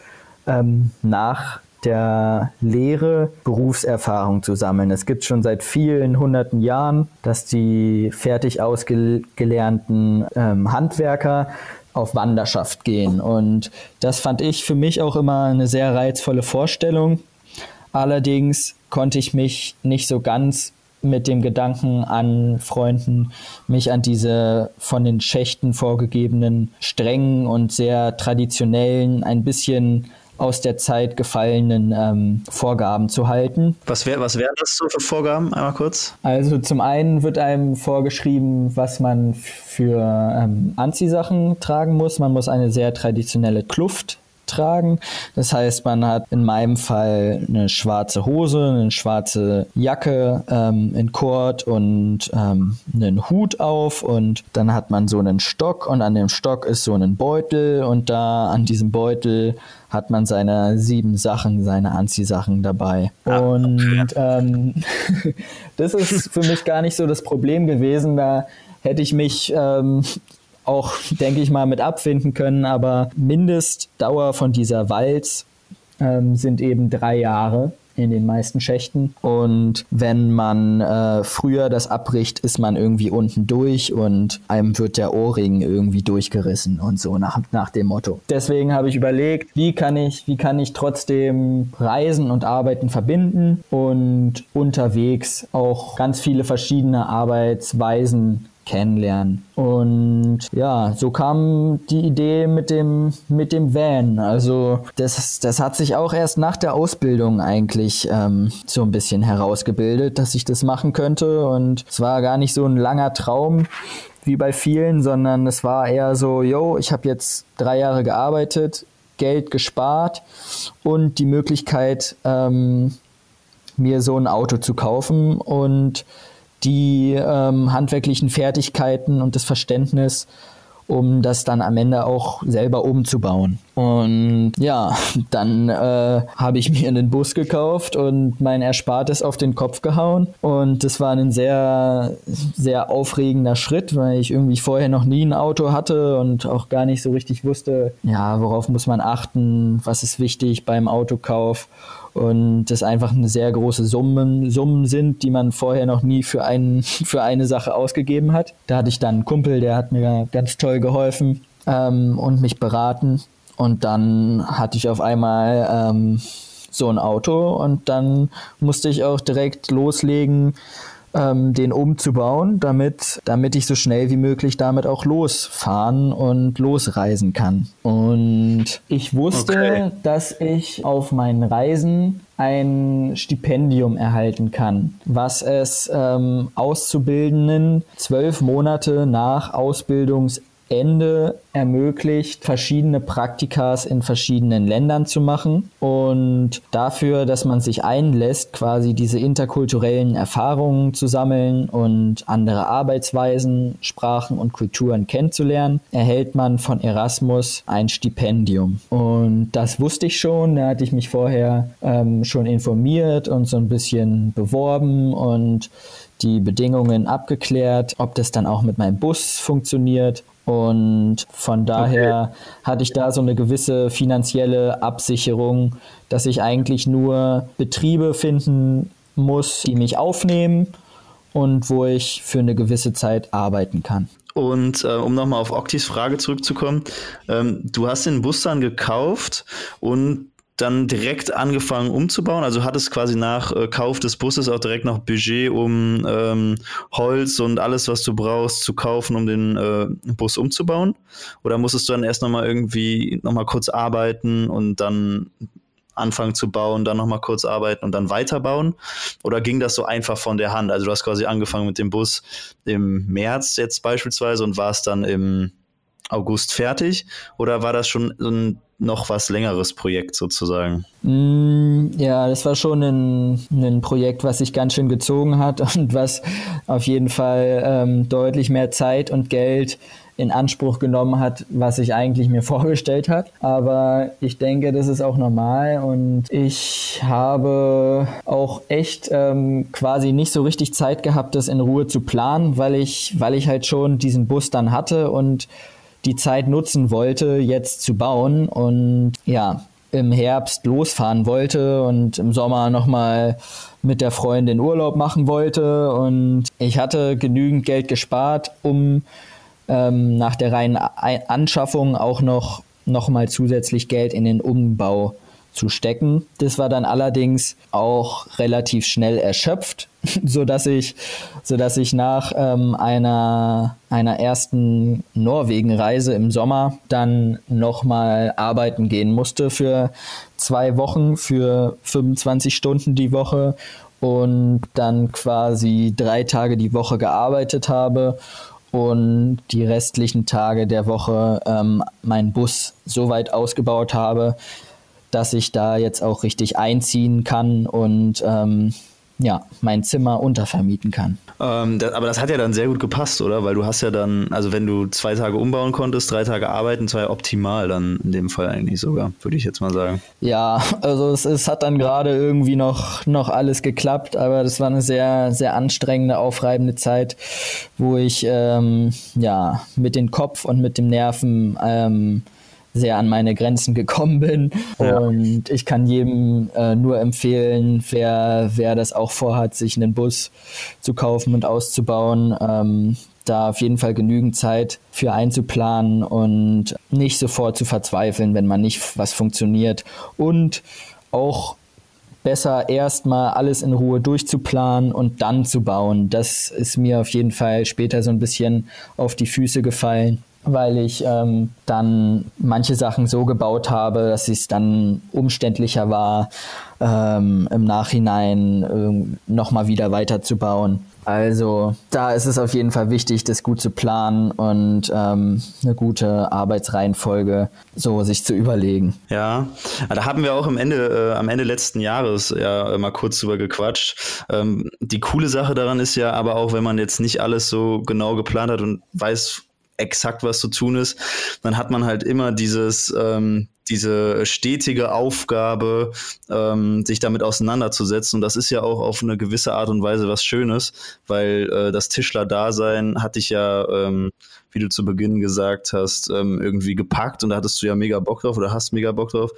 ähm, nach der Lehre Berufserfahrung zu sammeln. Es gibt schon seit vielen hunderten Jahren, dass die fertig ausgelernten ähm, Handwerker auf Wanderschaft gehen. Und das fand ich für mich auch immer eine sehr reizvolle Vorstellung. Allerdings konnte ich mich nicht so ganz mit dem Gedanken an Freunden, mich an diese von den Schächten vorgegebenen strengen und sehr traditionellen, ein bisschen aus der Zeit gefallenen ähm, Vorgaben zu halten. Was, wär, was wären das so für Vorgaben? Einmal kurz. Also zum einen wird einem vorgeschrieben, was man für ähm, Anziehsachen tragen muss. Man muss eine sehr traditionelle Kluft tragen. Das heißt, man hat in meinem Fall eine schwarze Hose, eine schwarze Jacke ähm, in Kord und ähm, einen Hut auf und dann hat man so einen Stock und an dem Stock ist so ein Beutel und da an diesem Beutel hat man seine sieben Sachen, seine Anziehsachen dabei. Ah, und ähm, das ist für mich gar nicht so das Problem gewesen. Da hätte ich mich ähm, auch, denke ich mal, mit abfinden können. Aber Mindestdauer von dieser Walz ähm, sind eben drei Jahre in den meisten Schächten. Und wenn man äh, früher das abbricht, ist man irgendwie unten durch und einem wird der Ohrring irgendwie durchgerissen und so nach, nach dem Motto. Deswegen habe ich überlegt, wie kann ich, wie kann ich trotzdem Reisen und Arbeiten verbinden und unterwegs auch ganz viele verschiedene Arbeitsweisen kennenlernen. Und ja, so kam die Idee mit dem, mit dem Van. Also das, das hat sich auch erst nach der Ausbildung eigentlich ähm, so ein bisschen herausgebildet, dass ich das machen könnte. Und es war gar nicht so ein langer Traum wie bei vielen, sondern es war eher so, yo, ich habe jetzt drei Jahre gearbeitet, Geld gespart und die Möglichkeit, ähm, mir so ein Auto zu kaufen und die ähm, handwerklichen Fertigkeiten und das Verständnis, um das dann am Ende auch selber umzubauen. Und ja, dann äh, habe ich mir einen Bus gekauft und mein Erspartes auf den Kopf gehauen. Und das war ein sehr, sehr aufregender Schritt, weil ich irgendwie vorher noch nie ein Auto hatte und auch gar nicht so richtig wusste, ja, worauf muss man achten, was ist wichtig beim Autokauf und das einfach eine sehr große Summen, Summen sind, die man vorher noch nie für, einen, für eine Sache ausgegeben hat. Da hatte ich dann einen Kumpel, der hat mir ganz toll geholfen ähm, und mich beraten. Und dann hatte ich auf einmal ähm, so ein Auto und dann musste ich auch direkt loslegen, ähm, den umzubauen, damit, damit ich so schnell wie möglich damit auch losfahren und losreisen kann. Und ich wusste, okay. dass ich auf meinen Reisen ein Stipendium erhalten kann, was es ähm, Auszubildenden zwölf Monate nach Ausbildungsende Ende ermöglicht, verschiedene Praktikas in verschiedenen Ländern zu machen und dafür, dass man sich einlässt, quasi diese interkulturellen Erfahrungen zu sammeln und andere Arbeitsweisen, Sprachen und Kulturen kennenzulernen, erhält man von Erasmus ein Stipendium. Und das wusste ich schon, da hatte ich mich vorher ähm, schon informiert und so ein bisschen beworben und die Bedingungen abgeklärt, ob das dann auch mit meinem Bus funktioniert und von daher okay. hatte ich da so eine gewisse finanzielle Absicherung, dass ich eigentlich nur Betriebe finden muss, die mich aufnehmen und wo ich für eine gewisse Zeit arbeiten kann. Und äh, um nochmal auf Oktis Frage zurückzukommen, ähm, du hast den Bus dann gekauft und dann direkt angefangen umzubauen. Also hat es quasi nach äh, Kauf des Busses auch direkt noch Budget, um ähm, Holz und alles, was du brauchst, zu kaufen, um den äh, Bus umzubauen? Oder musstest du dann erst nochmal irgendwie nochmal kurz arbeiten und dann anfangen zu bauen, dann nochmal kurz arbeiten und dann weiterbauen? Oder ging das so einfach von der Hand? Also du hast quasi angefangen mit dem Bus im März jetzt beispielsweise und warst dann im August fertig? Oder war das schon ein noch was längeres Projekt sozusagen? Mm, ja, das war schon ein, ein Projekt, was sich ganz schön gezogen hat und was auf jeden Fall ähm, deutlich mehr Zeit und Geld in Anspruch genommen hat, was ich eigentlich mir vorgestellt hat. Aber ich denke, das ist auch normal und ich habe auch echt ähm, quasi nicht so richtig Zeit gehabt, das in Ruhe zu planen, weil ich, weil ich halt schon diesen Bus dann hatte und die Zeit nutzen wollte, jetzt zu bauen und ja, im Herbst losfahren wollte und im Sommer nochmal mit der Freundin Urlaub machen wollte. Und ich hatte genügend Geld gespart, um ähm, nach der reinen Anschaffung auch noch, noch mal zusätzlich Geld in den Umbau zu stecken. Das war dann allerdings auch relativ schnell erschöpft, so dass ich, so ich nach ähm, einer, einer ersten Norwegen-Reise im Sommer dann nochmal arbeiten gehen musste für zwei Wochen, für 25 Stunden die Woche und dann quasi drei Tage die Woche gearbeitet habe und die restlichen Tage der Woche ähm, meinen Bus so weit ausgebaut habe, dass ich da jetzt auch richtig einziehen kann und ähm, ja, mein Zimmer untervermieten kann. Ähm, das, aber das hat ja dann sehr gut gepasst, oder? Weil du hast ja dann, also wenn du zwei Tage umbauen konntest, drei Tage arbeiten, zwei optimal dann in dem Fall eigentlich sogar, würde ich jetzt mal sagen. Ja, also es, es hat dann gerade irgendwie noch, noch alles geklappt, aber das war eine sehr, sehr anstrengende, aufreibende Zeit, wo ich ähm, ja mit dem Kopf und mit dem Nerven ähm, sehr an meine Grenzen gekommen bin. Ja. Und ich kann jedem äh, nur empfehlen, wer, wer das auch vorhat, sich einen Bus zu kaufen und auszubauen, ähm, da auf jeden Fall genügend Zeit für einzuplanen und nicht sofort zu verzweifeln, wenn man nicht was funktioniert. Und auch besser erstmal alles in Ruhe durchzuplanen und dann zu bauen. Das ist mir auf jeden Fall später so ein bisschen auf die Füße gefallen weil ich ähm, dann manche Sachen so gebaut habe, dass es dann umständlicher war, ähm, im Nachhinein äh, nochmal wieder weiterzubauen. Also da ist es auf jeden Fall wichtig, das gut zu planen und ähm, eine gute Arbeitsreihenfolge so sich zu überlegen. Ja, da haben wir auch am Ende, äh, am Ende letzten Jahres ja mal kurz drüber gequatscht. Ähm, die coole Sache daran ist ja aber auch, wenn man jetzt nicht alles so genau geplant hat und weiß, exakt was zu tun ist, dann hat man halt immer dieses, ähm, diese stetige Aufgabe, ähm, sich damit auseinanderzusetzen. Und das ist ja auch auf eine gewisse Art und Weise was Schönes, weil äh, das Tischler-Dasein hatte ich ja, ähm, wie du zu Beginn gesagt hast, ähm, irgendwie gepackt und da hattest du ja mega Bock drauf oder hast mega Bock drauf.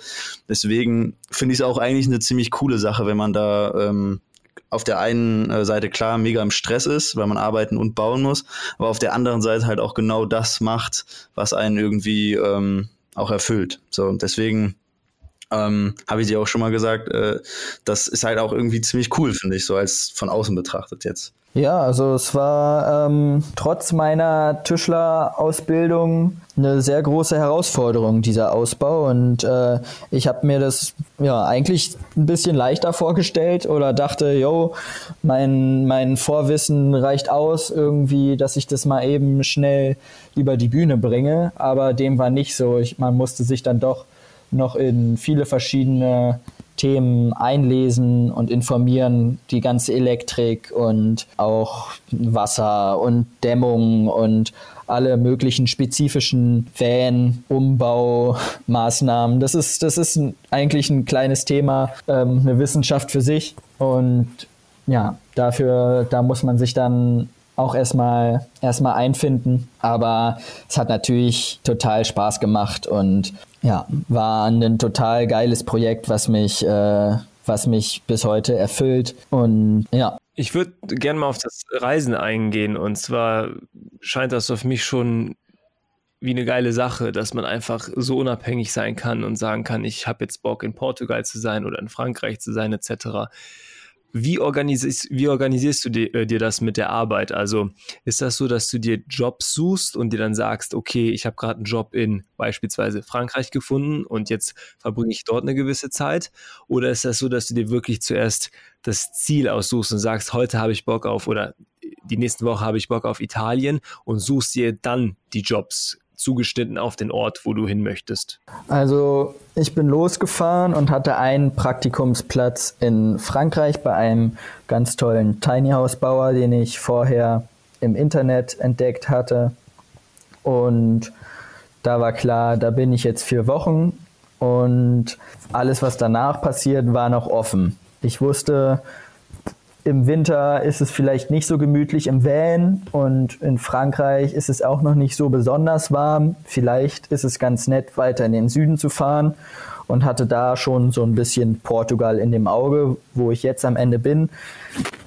Deswegen finde ich es auch eigentlich eine ziemlich coole Sache, wenn man da ähm, auf der einen äh, Seite klar mega im Stress ist, weil man arbeiten und bauen muss, aber auf der anderen Seite halt auch genau das macht, was einen irgendwie ähm, auch erfüllt. So, und deswegen ähm, habe ich dir auch schon mal gesagt, äh, das ist halt auch irgendwie ziemlich cool, finde ich, so als von außen betrachtet jetzt. Ja, also es war ähm, trotz meiner Tischlerausbildung eine sehr große Herausforderung, dieser Ausbau. Und äh, ich habe mir das ja eigentlich ein bisschen leichter vorgestellt oder dachte, yo, mein, mein Vorwissen reicht aus, irgendwie, dass ich das mal eben schnell über die Bühne bringe. Aber dem war nicht so. Ich, man musste sich dann doch noch in viele verschiedene Themen einlesen und informieren, die ganze Elektrik und auch Wasser und Dämmung und alle möglichen spezifischen Van, Umbaumaßnahmen. Das ist, das ist eigentlich ein kleines Thema, ähm, eine Wissenschaft für sich. Und ja, dafür, da muss man sich dann auch erstmal erstmal einfinden. Aber es hat natürlich total Spaß gemacht und ja, war ein total geiles Projekt, was mich, äh, was mich bis heute erfüllt. Und ja. Ich würde gerne mal auf das Reisen eingehen. Und zwar scheint das auf mich schon wie eine geile Sache, dass man einfach so unabhängig sein kann und sagen kann, ich habe jetzt Bock in Portugal zu sein oder in Frankreich zu sein etc. wie organisierst, wie organisierst du dir, äh, dir, das mit der Arbeit? Also ist das so, dass du dir Jobs suchst und dir dann sagst, okay, ich habe gerade einen Job in beispielsweise Frankreich gefunden und jetzt verbringe ich dort eine gewisse Zeit? Oder ist das so, dass du dir wirklich zuerst das Ziel aussuchst und sagst, heute habe ich Bock auf oder die nächste Woche habe ich Bock auf Italien und suchst dir dann die Jobs zugeschnitten auf den Ort, wo du hin möchtest? Also ich bin losgefahren und hatte einen Praktikumsplatz in Frankreich bei einem ganz tollen Tiny House Bauer, den ich vorher im Internet entdeckt hatte. Und da war klar, da bin ich jetzt vier Wochen und alles, was danach passiert, war noch offen. Ich wusste, im Winter ist es vielleicht nicht so gemütlich im Van und in Frankreich ist es auch noch nicht so besonders warm. Vielleicht ist es ganz nett, weiter in den Süden zu fahren und hatte da schon so ein bisschen Portugal in dem Auge, wo ich jetzt am Ende bin.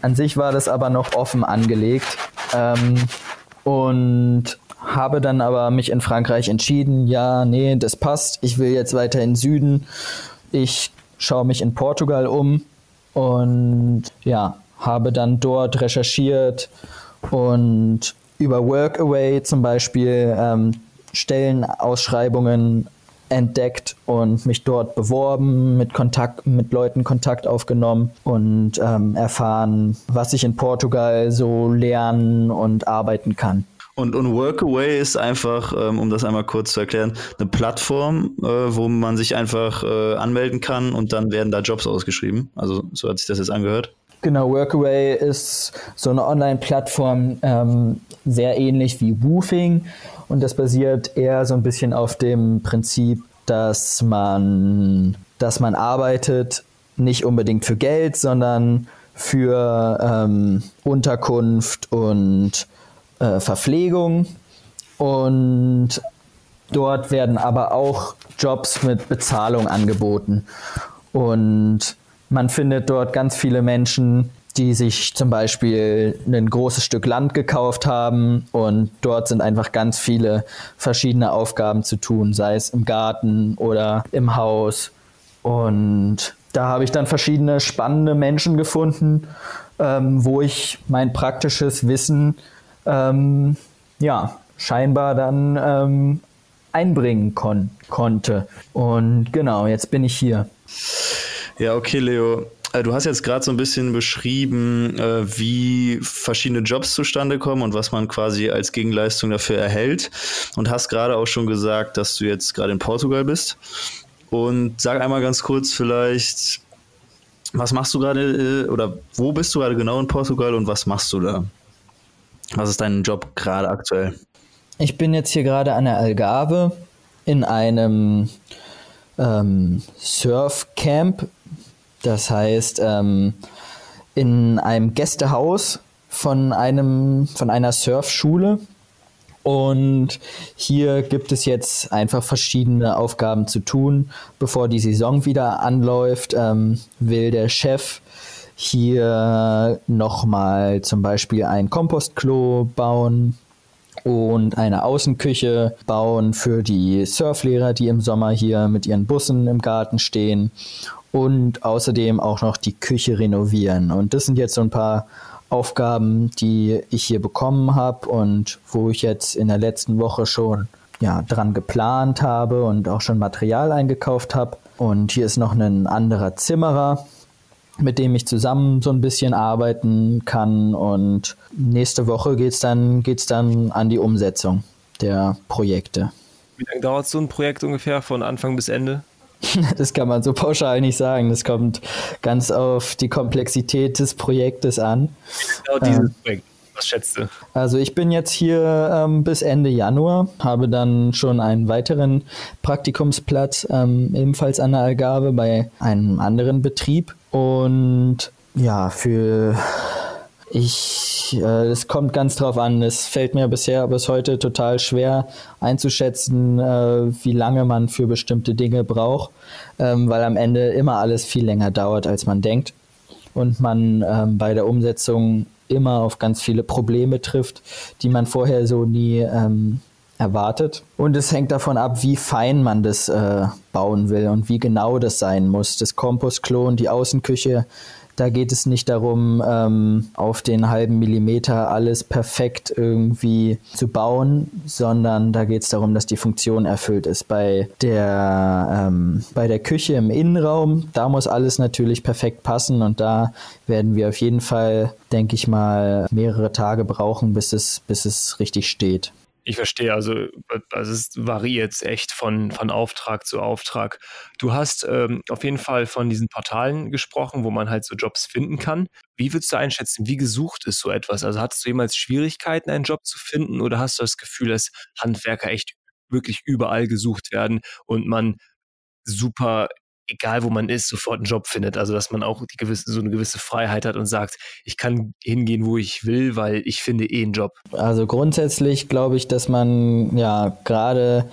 An sich war das aber noch offen angelegt ähm, und habe dann aber mich in Frankreich entschieden, ja, nee, das passt, ich will jetzt weiter in den Süden. Ich schaue mich in Portugal um und ja, habe dann dort recherchiert und über Workaway zum Beispiel ähm, Stellenausschreibungen entdeckt und mich dort beworben, mit Kontakt, mit Leuten Kontakt aufgenommen und ähm, erfahren, was ich in Portugal so lernen und arbeiten kann. Und, und Workaway ist einfach, ähm, um das einmal kurz zu erklären, eine Plattform, äh, wo man sich einfach äh, anmelden kann und dann werden da Jobs ausgeschrieben. Also so hat sich das jetzt angehört. Genau, Workaway ist so eine Online-Plattform, ähm, sehr ähnlich wie Woofing. Und das basiert eher so ein bisschen auf dem Prinzip, dass man, dass man arbeitet nicht unbedingt für Geld, sondern für ähm, Unterkunft und äh, Verpflegung. Und dort werden aber auch Jobs mit Bezahlung angeboten. Und man findet dort ganz viele Menschen, die sich zum Beispiel ein großes Stück Land gekauft haben und dort sind einfach ganz viele verschiedene Aufgaben zu tun, sei es im Garten oder im Haus. Und da habe ich dann verschiedene spannende Menschen gefunden, ähm, wo ich mein praktisches Wissen ähm, ja scheinbar dann ähm, einbringen kon konnte. Und genau, jetzt bin ich hier. Ja, okay, Leo. Äh, du hast jetzt gerade so ein bisschen beschrieben, äh, wie verschiedene Jobs zustande kommen und was man quasi als Gegenleistung dafür erhält. Und hast gerade auch schon gesagt, dass du jetzt gerade in Portugal bist. Und sag einmal ganz kurz vielleicht, was machst du gerade äh, oder wo bist du gerade genau in Portugal und was machst du da? Was ist dein Job gerade aktuell? Ich bin jetzt hier gerade an der Algarve in einem ähm, Surfcamp das heißt, ähm, in einem Gästehaus von einem, von einer Surfschule. Und hier gibt es jetzt einfach verschiedene Aufgaben zu tun. Bevor die Saison wieder anläuft, ähm, will der Chef hier nochmal zum Beispiel ein Kompostklo bauen und eine Außenküche bauen für die Surflehrer, die im Sommer hier mit ihren Bussen im Garten stehen und außerdem auch noch die Küche renovieren. Und das sind jetzt so ein paar Aufgaben, die ich hier bekommen habe und wo ich jetzt in der letzten Woche schon ja, dran geplant habe und auch schon Material eingekauft habe. Und hier ist noch ein anderer Zimmerer, mit dem ich zusammen so ein bisschen arbeiten kann. Und nächste Woche geht es dann, geht's dann an die Umsetzung der Projekte. Wie lange dauert so ein Projekt ungefähr von Anfang bis Ende? Das kann man so pauschal nicht sagen. Das kommt ganz auf die Komplexität des Projektes an. Genau dieses ähm, Projekt. Was schätzt du? Also ich bin jetzt hier ähm, bis Ende Januar, habe dann schon einen weiteren Praktikumsplatz, ähm, ebenfalls an der Algarve bei einem anderen Betrieb. Und ja, für ich, äh, es kommt ganz drauf an. Es fällt mir bisher bis heute total schwer einzuschätzen, äh, wie lange man für bestimmte Dinge braucht, ähm, weil am Ende immer alles viel länger dauert, als man denkt. Und man ähm, bei der Umsetzung immer auf ganz viele Probleme trifft, die man vorher so nie ähm, erwartet. Und es hängt davon ab, wie fein man das äh, bauen will und wie genau das sein muss. Das Kompostklo und die Außenküche Da geht es nicht darum, ähm, auf den halben Millimeter alles perfekt irgendwie zu bauen, sondern da geht es darum, dass die Funktion erfüllt ist. Bei der, ähm, bei der Küche im Innenraum, da muss alles natürlich perfekt passen und da werden wir auf jeden Fall, denke ich mal, mehrere Tage brauchen, bis es, bis es richtig steht. Ich verstehe, also, also es variiert echt von, von Auftrag zu Auftrag. Du hast ähm, auf jeden Fall von diesen Portalen gesprochen, wo man halt so Jobs finden kann. Wie würdest du einschätzen, wie gesucht ist so etwas? Also hattest du jemals Schwierigkeiten, einen Job zu finden oder hast du das Gefühl, dass Handwerker echt wirklich überall gesucht werden und man super egal wo man ist, sofort einen Job findet. Also dass man auch gewisse, so eine gewisse Freiheit hat und sagt, ich kann hingehen, wo ich will, weil ich finde eh einen Job. Also grundsätzlich glaube ich, dass man ja gerade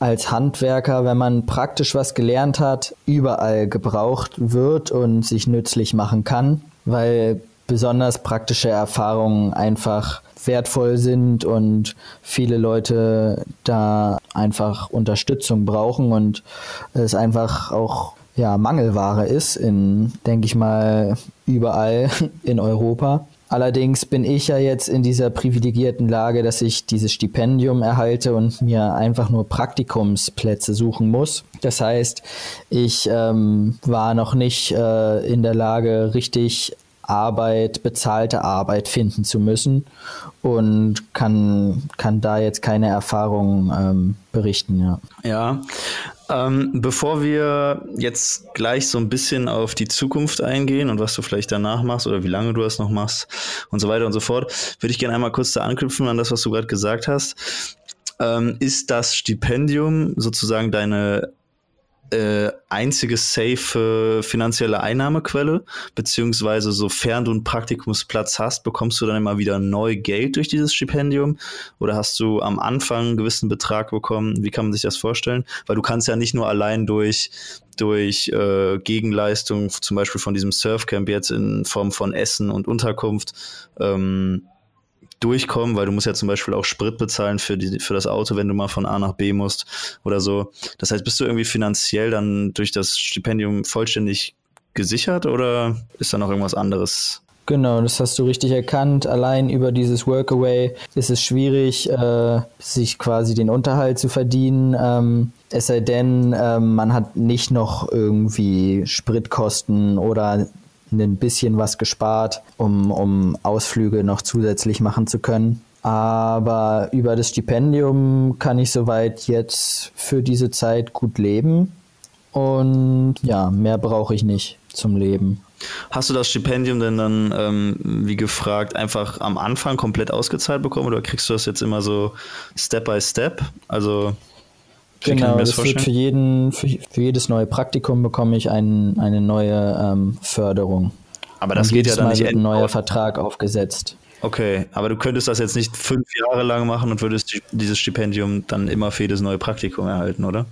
als Handwerker, wenn man praktisch was gelernt hat, überall gebraucht wird und sich nützlich machen kann, weil besonders praktische Erfahrungen einfach wertvoll sind und viele Leute da einfach Unterstützung brauchen und es einfach auch ja, Mangelware ist in, denke ich mal, überall in Europa. Allerdings bin ich ja jetzt in dieser privilegierten Lage, dass ich dieses Stipendium erhalte und mir einfach nur Praktikumsplätze suchen muss. Das heißt, ich ähm, war noch nicht äh, in der Lage, richtig Arbeit, bezahlte Arbeit finden zu müssen und kann, kann da jetzt keine Erfahrungen ähm, berichten, ja. Ja, ähm, bevor wir jetzt gleich so ein bisschen auf die Zukunft eingehen und was du vielleicht danach machst oder wie lange du das noch machst und so weiter und so fort, würde ich gerne einmal kurz da anknüpfen an das, was du gerade gesagt hast. Ähm, ist das Stipendium sozusagen deine äh, einzige safe finanzielle Einnahmequelle, beziehungsweise sofern du einen Praktikumsplatz hast, bekommst du dann immer wieder neu Geld durch dieses Stipendium oder hast du am Anfang einen gewissen Betrag bekommen? Wie kann man sich das vorstellen? Weil du kannst ja nicht nur allein durch durch äh, Gegenleistung, zum Beispiel von diesem Surfcamp jetzt in Form von Essen und Unterkunft, ähm, durchkommen, weil du musst ja zum Beispiel auch Sprit bezahlen für, die, für das Auto, wenn du mal von A nach B musst oder so. Das heißt, bist du irgendwie finanziell dann durch das Stipendium vollständig gesichert oder ist da noch irgendwas anderes? Genau, das hast du richtig erkannt. Allein über dieses Workaway ist es schwierig, äh, sich quasi den Unterhalt zu verdienen. Ähm, es sei denn, äh, man hat nicht noch irgendwie Spritkosten oder ein bisschen was gespart, um, um Ausflüge noch zusätzlich machen zu können. Aber über das Stipendium kann ich soweit jetzt für diese Zeit gut leben. Und ja, mehr brauche ich nicht zum Leben. Hast du das Stipendium denn dann, ähm, wie gefragt, einfach am Anfang komplett ausgezahlt bekommen oder kriegst du das jetzt immer so Step by Step? Also Genau, das, das wird für jeden, für, für, jedes neue Praktikum bekomme ich ein, eine neue ähm, Förderung. Aber das Und geht ja dann Mal nicht ein neuer Vertrag aufgesetzt. Okay, aber du könntest das jetzt nicht fünf Jahre lang machen und würdest dieses Stipendium dann immer für jedes neue Praktikum erhalten, oder?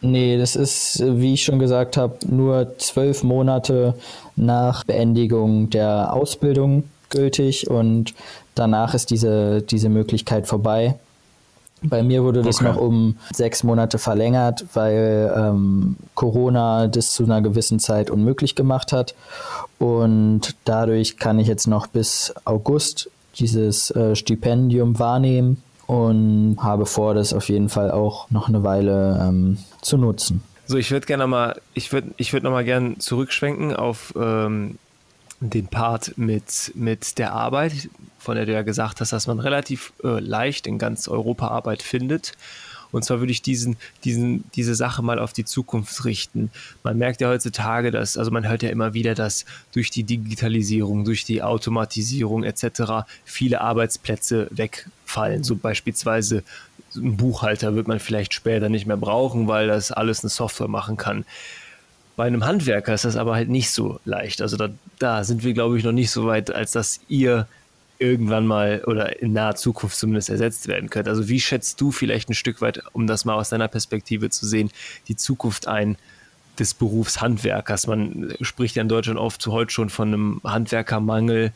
Nee, das ist, wie ich schon gesagt habe, nur zwölf Monate nach Beendigung der Ausbildung gültig und danach ist diese, diese Möglichkeit vorbei. Bei mir wurde das okay. noch um sechs Monate verlängert, weil ähm, Corona das zu einer gewissen Zeit unmöglich gemacht hat. Und dadurch kann ich jetzt noch bis August dieses äh, Stipendium wahrnehmen und habe vor, das auf jeden Fall auch noch eine Weile ähm, zu nutzen. So, ich würde gerne mal, ich würde, ich würde noch mal gerne zurückschwenken auf ähm, den Part mit, mit der Arbeit, von der du ja gesagt hast, dass man relativ äh, leicht in ganz Europa Arbeit findet. Und zwar würde ich diesen, diesen, diese Sache mal auf die Zukunft richten. Man merkt ja heutzutage, dass, also man hört ja immer wieder, dass durch die Digitalisierung, durch die Automatisierung etc. viele Arbeitsplätze wegfallen. So beispielsweise ein Buchhalter wird man vielleicht später nicht mehr brauchen, weil das alles eine Software machen kann. Bei einem Handwerker ist das aber halt nicht so leicht. Also da, da sind wir, glaube ich, noch nicht so weit, als dass ihr irgendwann mal oder in naher Zukunft zumindest ersetzt werden könnt. Also wie schätzt du vielleicht ein Stück weit, um das mal aus deiner Perspektive zu sehen, die Zukunft ein des Berufs Handwerkers? Man spricht ja in Deutschland oft zu heute schon von einem Handwerkermangel.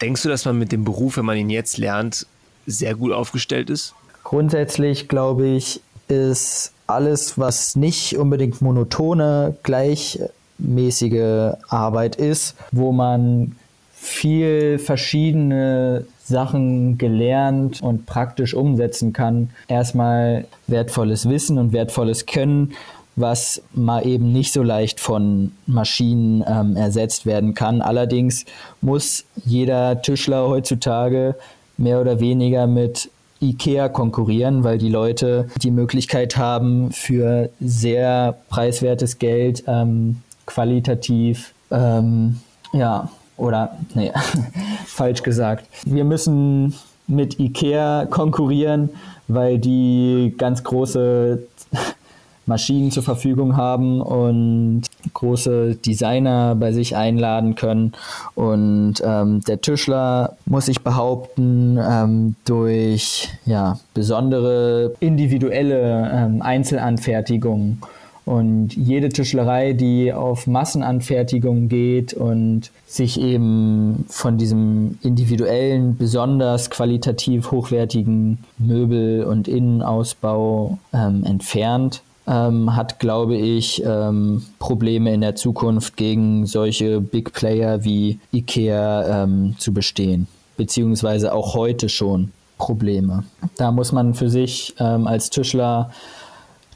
Denkst du, dass man mit dem Beruf, wenn man ihn jetzt lernt, sehr gut aufgestellt ist? Grundsätzlich glaube ich, ist alles, was nicht unbedingt monotone, gleich mäßige Arbeit ist, wo man viel verschiedene Sachen gelernt und praktisch umsetzen kann. Erstmal wertvolles Wissen und wertvolles Können, was mal eben nicht so leicht von Maschinen ähm, ersetzt werden kann. Allerdings muss jeder Tischler heutzutage mehr oder weniger mit IKEA konkurrieren, weil die Leute die Möglichkeit haben, für sehr preiswertes Geld ähm, qualitativ ähm, ja, oder, nee, falsch gesagt. Wir müssen mit IKEA konkurrieren, weil die ganz große Maschinen zur Verfügung haben und große Designer bei sich einladen können. Und ähm, der Tischler muss sich behaupten ähm, durch ja, besondere individuelle ähm, Einzelanfertigungen und jede Tischlerei, die auf Massenanfertigung geht und sich eben von diesem individuellen, besonders qualitativ hochwertigen Möbel- und Innenausbau ähm, entfernt, ähm, hat, glaube ich, ähm, Probleme in der Zukunft gegen solche Big Player wie IKEA ähm, zu bestehen, beziehungsweise auch heute schon Probleme. Da muss man für sich ähm, als Tischler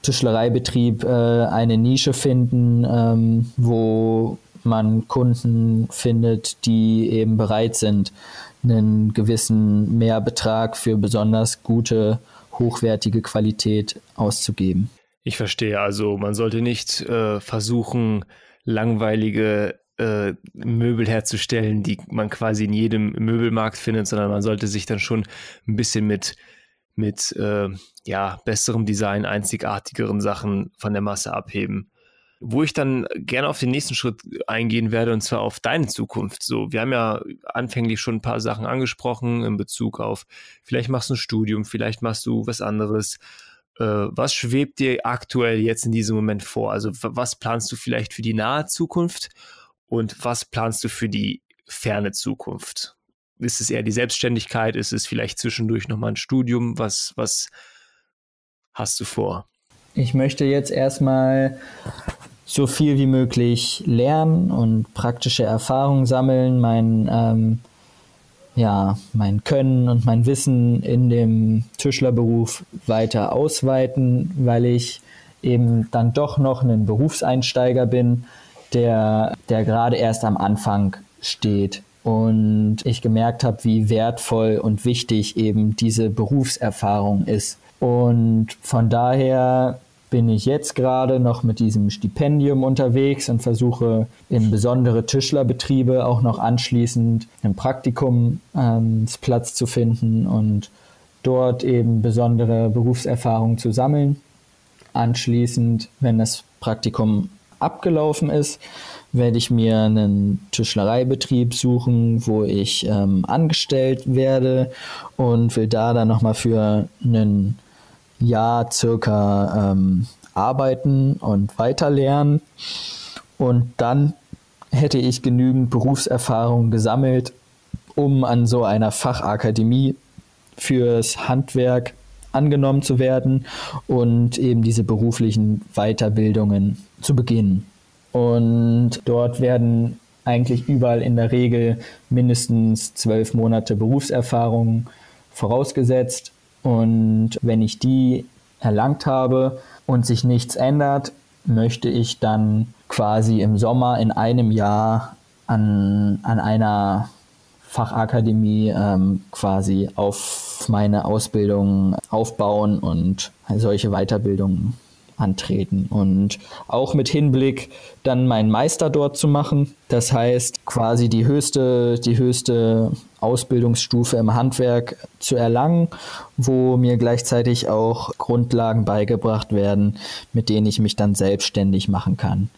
Tischlereibetrieb äh, eine Nische finden, ähm, wo man Kunden findet, die eben bereit sind, einen gewissen Mehrbetrag für besonders gute, hochwertige Qualität auszugeben. Ich verstehe. Also man sollte nicht äh, versuchen, langweilige äh, Möbel herzustellen, die man quasi in jedem Möbelmarkt findet, sondern man sollte sich dann schon ein bisschen mit mit äh, ja, besserem Design, einzigartigeren Sachen von der Masse abheben. Wo ich dann gerne auf den nächsten Schritt eingehen werde, und zwar auf deine Zukunft. So, wir haben ja anfänglich schon ein paar Sachen angesprochen in Bezug auf, vielleicht machst du ein Studium, vielleicht machst du was anderes. Äh, was schwebt dir aktuell jetzt in diesem Moment vor? Also, was planst du vielleicht für die nahe Zukunft und was planst du für die ferne Zukunft? Ist es eher die Selbstständigkeit? Ist es vielleicht zwischendurch nochmal ein Studium? Was, was hast du vor? Ich möchte jetzt erstmal so viel wie möglich lernen und praktische Erfahrungen sammeln, mein, ähm, ja, mein Können und mein Wissen in dem Tischlerberuf weiter ausweiten, weil ich eben dann doch noch ein Berufseinsteiger bin, der, der gerade erst am Anfang steht und ich gemerkt habe, wie wertvoll und wichtig eben diese Berufserfahrung ist. Und von daher bin ich jetzt gerade noch mit diesem Stipendium unterwegs und versuche in besondere Tischlerbetriebe auch noch anschließend ein Praktikum ähm, zu finden und dort eben besondere Berufserfahrung zu sammeln. Anschließend, wenn das Praktikum abgelaufen ist, werde ich mir einen Tischlereibetrieb suchen, wo ich ähm, angestellt werde und will da dann nochmal für ein Jahr circa ähm, arbeiten und weiterlernen. Und dann hätte ich genügend Berufserfahrung gesammelt, um an so einer Fachakademie fürs Handwerk angenommen zu werden und eben diese beruflichen Weiterbildungen zu beginnen. Und dort werden eigentlich überall in der Regel mindestens zwölf Monate Berufserfahrung vorausgesetzt. Und wenn ich die erlangt habe und sich nichts ändert, möchte ich dann quasi im Sommer in einem Jahr an, an einer Fachakademie ähm, quasi auf meine Ausbildung aufbauen und solche Weiterbildungen antreten und auch mit Hinblick dann meinen Meister dort zu machen. Das heißt, quasi die höchste, die höchste Ausbildungsstufe im Handwerk zu erlangen, wo mir gleichzeitig auch Grundlagen beigebracht werden, mit denen ich mich dann selbstständig machen kann.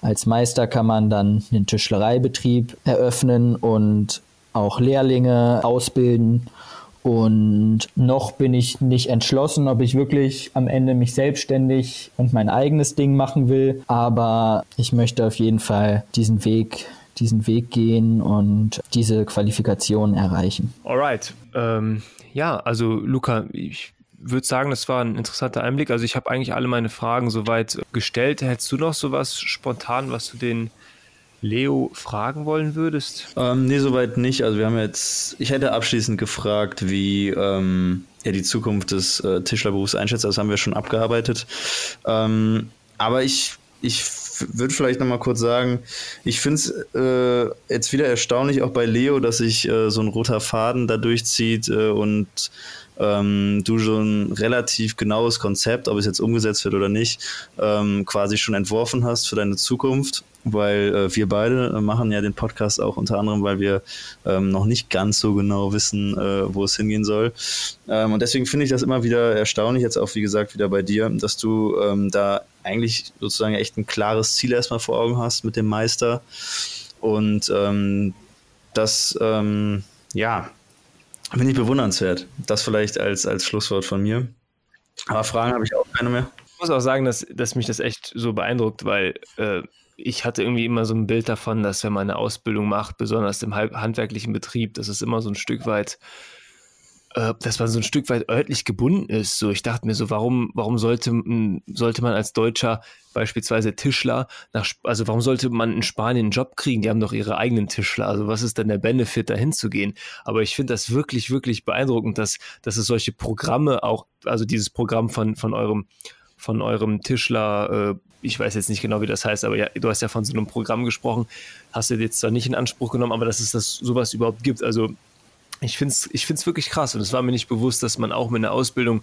Als Meister kann man dann einen Tischlereibetrieb eröffnen und auch Lehrlinge ausbilden und noch bin ich nicht entschlossen, ob ich wirklich am Ende mich selbstständig und mein eigenes Ding machen will. Aber ich möchte auf jeden Fall diesen Weg, diesen Weg gehen und diese Qualifikation erreichen. Alright. Ähm, ja, also Luca, ich würde sagen, das war ein interessanter Einblick. Also ich habe eigentlich alle meine Fragen soweit gestellt. Hättest du noch sowas spontan, was du den Leo fragen wollen würdest? Ähm, nee, soweit nicht. Also wir haben jetzt, ich hätte abschließend gefragt, wie ähm, er die Zukunft des äh, Tischlerberufs einschätzt. Das haben wir schon abgearbeitet. Ähm, aber ich, ich würde vielleicht noch mal kurz sagen, ich finde es äh, jetzt wieder erstaunlich, auch bei Leo, dass sich äh, so ein roter Faden da durchzieht äh, und ähm, du schon ein relativ genaues Konzept, ob es jetzt umgesetzt wird oder nicht, ähm, quasi schon entworfen hast für deine Zukunft weil äh, wir beide äh, machen ja den Podcast auch unter anderem, weil wir ähm, noch nicht ganz so genau wissen, äh, wo es hingehen soll. Ähm, und deswegen finde ich das immer wieder erstaunlich, jetzt auch wie gesagt wieder bei dir, dass du ähm, da eigentlich sozusagen echt ein klares Ziel erstmal vor Augen hast mit dem Meister. Und ähm, das, ähm, ja, finde ich bewundernswert. Das vielleicht als, als Schlusswort von mir. Aber Fragen habe ich auch keine mehr. Ich muss auch sagen, dass, dass mich das echt so beeindruckt, weil äh, ich hatte irgendwie immer so ein Bild davon, dass wenn man eine Ausbildung macht, besonders im handwerklichen Betrieb, dass es immer so ein Stück weit, äh, dass man so ein Stück weit örtlich gebunden ist. So, ich dachte mir so, warum, warum sollte, sollte man als Deutscher beispielsweise Tischler nach, also warum sollte man in Spanien einen Job kriegen? Die haben doch ihre eigenen Tischler. Also was ist denn der Benefit, da hinzugehen? Aber ich finde das wirklich, wirklich beeindruckend, dass, dass es solche Programme auch, also dieses Programm von, von eurem von eurem Tischler, äh, ich weiß jetzt nicht genau, wie das heißt, aber ja, du hast ja von so einem Programm gesprochen, hast du jetzt zwar nicht in Anspruch genommen, aber dass es das sowas überhaupt gibt. Also ich finde es ich find's wirklich krass und es war mir nicht bewusst, dass man auch mit einer Ausbildung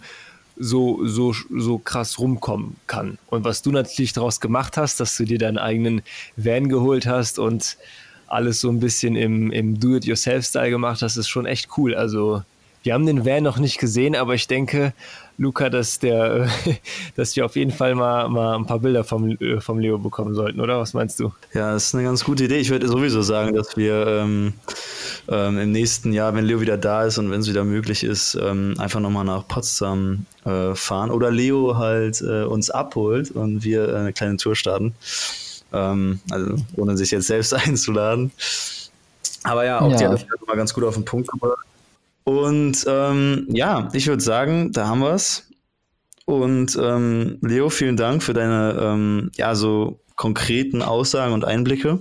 so, so, so krass rumkommen kann. Und was du natürlich daraus gemacht hast, dass du dir deinen eigenen Van geholt hast und alles so ein bisschen im, im Do-it-yourself-Style gemacht hast, ist schon echt cool. Also wir haben den Van noch nicht gesehen, aber ich denke, Luca, dass, der, dass wir auf jeden Fall mal, mal ein paar Bilder vom, vom Leo bekommen sollten, oder? Was meinst du? Ja, das ist eine ganz gute Idee. Ich würde sowieso sagen, dass wir ähm, ähm, im nächsten Jahr, wenn Leo wieder da ist und wenn es wieder möglich ist, ähm, einfach nochmal nach Potsdam äh, fahren oder Leo halt äh, uns abholt und wir eine kleine Tour starten. Ähm, also ohne sich jetzt selbst einzuladen. Aber ja, auch ja. die hat das mal ganz gut auf den Punkt gebracht. Und ähm, ja, ich würde sagen, da haben wir es. Und ähm, Leo, vielen Dank für deine ähm, ja, so konkreten Aussagen und Einblicke.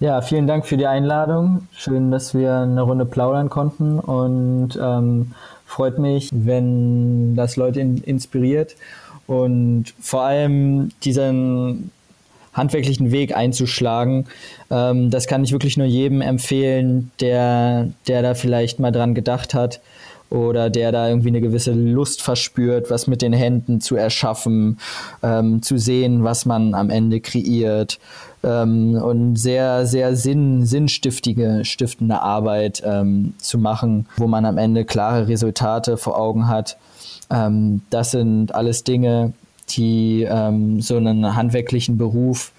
Ja, vielen Dank für die Einladung. Schön, dass wir eine Runde plaudern konnten und ähm, freut mich, wenn das Leute in, inspiriert und vor allem diesen handwerklichen Weg einzuschlagen. Ähm, das kann ich wirklich nur jedem empfehlen, der, der da vielleicht mal dran gedacht hat oder der da irgendwie eine gewisse Lust verspürt, was mit den Händen zu erschaffen, ähm, zu sehen, was man am Ende kreiert ähm, und sehr, sehr sinn, sinnstiftige, stiftende Arbeit ähm, zu machen, wo man am Ende klare Resultate vor Augen hat. Ähm, das sind alles Dinge, die ähm, so einen handwerklichen Beruf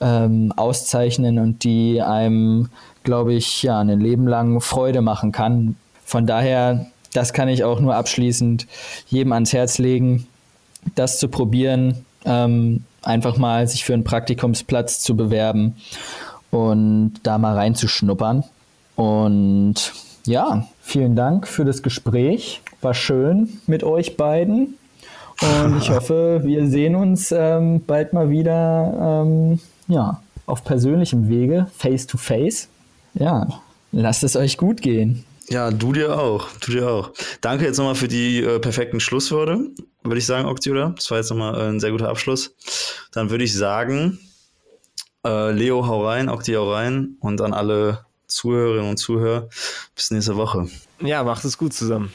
ähm, auszeichnen und die einem, glaube ich, ja, ein Leben lang Freude machen kann. Von daher, das kann ich auch nur abschließend jedem ans Herz legen, das zu probieren, ähm, einfach mal sich für einen Praktikumsplatz zu bewerben und da mal reinzuschnuppern. Und ja, vielen Dank für das Gespräch. War schön mit euch beiden. Und ich hoffe, wir sehen uns ähm, bald mal wieder ähm, ja, auf persönlichem Wege, face to face. Ja, lasst es euch gut gehen. Ja, du dir auch. Du dir auch. Danke jetzt nochmal für die äh, perfekten Schlussworte, würde ich sagen, Okti, oder? Das war jetzt nochmal äh, ein sehr guter Abschluss. Dann würde ich sagen, äh, Leo, hau rein, Okti, hau rein und an alle Zuhörerinnen und Zuhörer bis nächste Woche. Ja, macht es gut zusammen.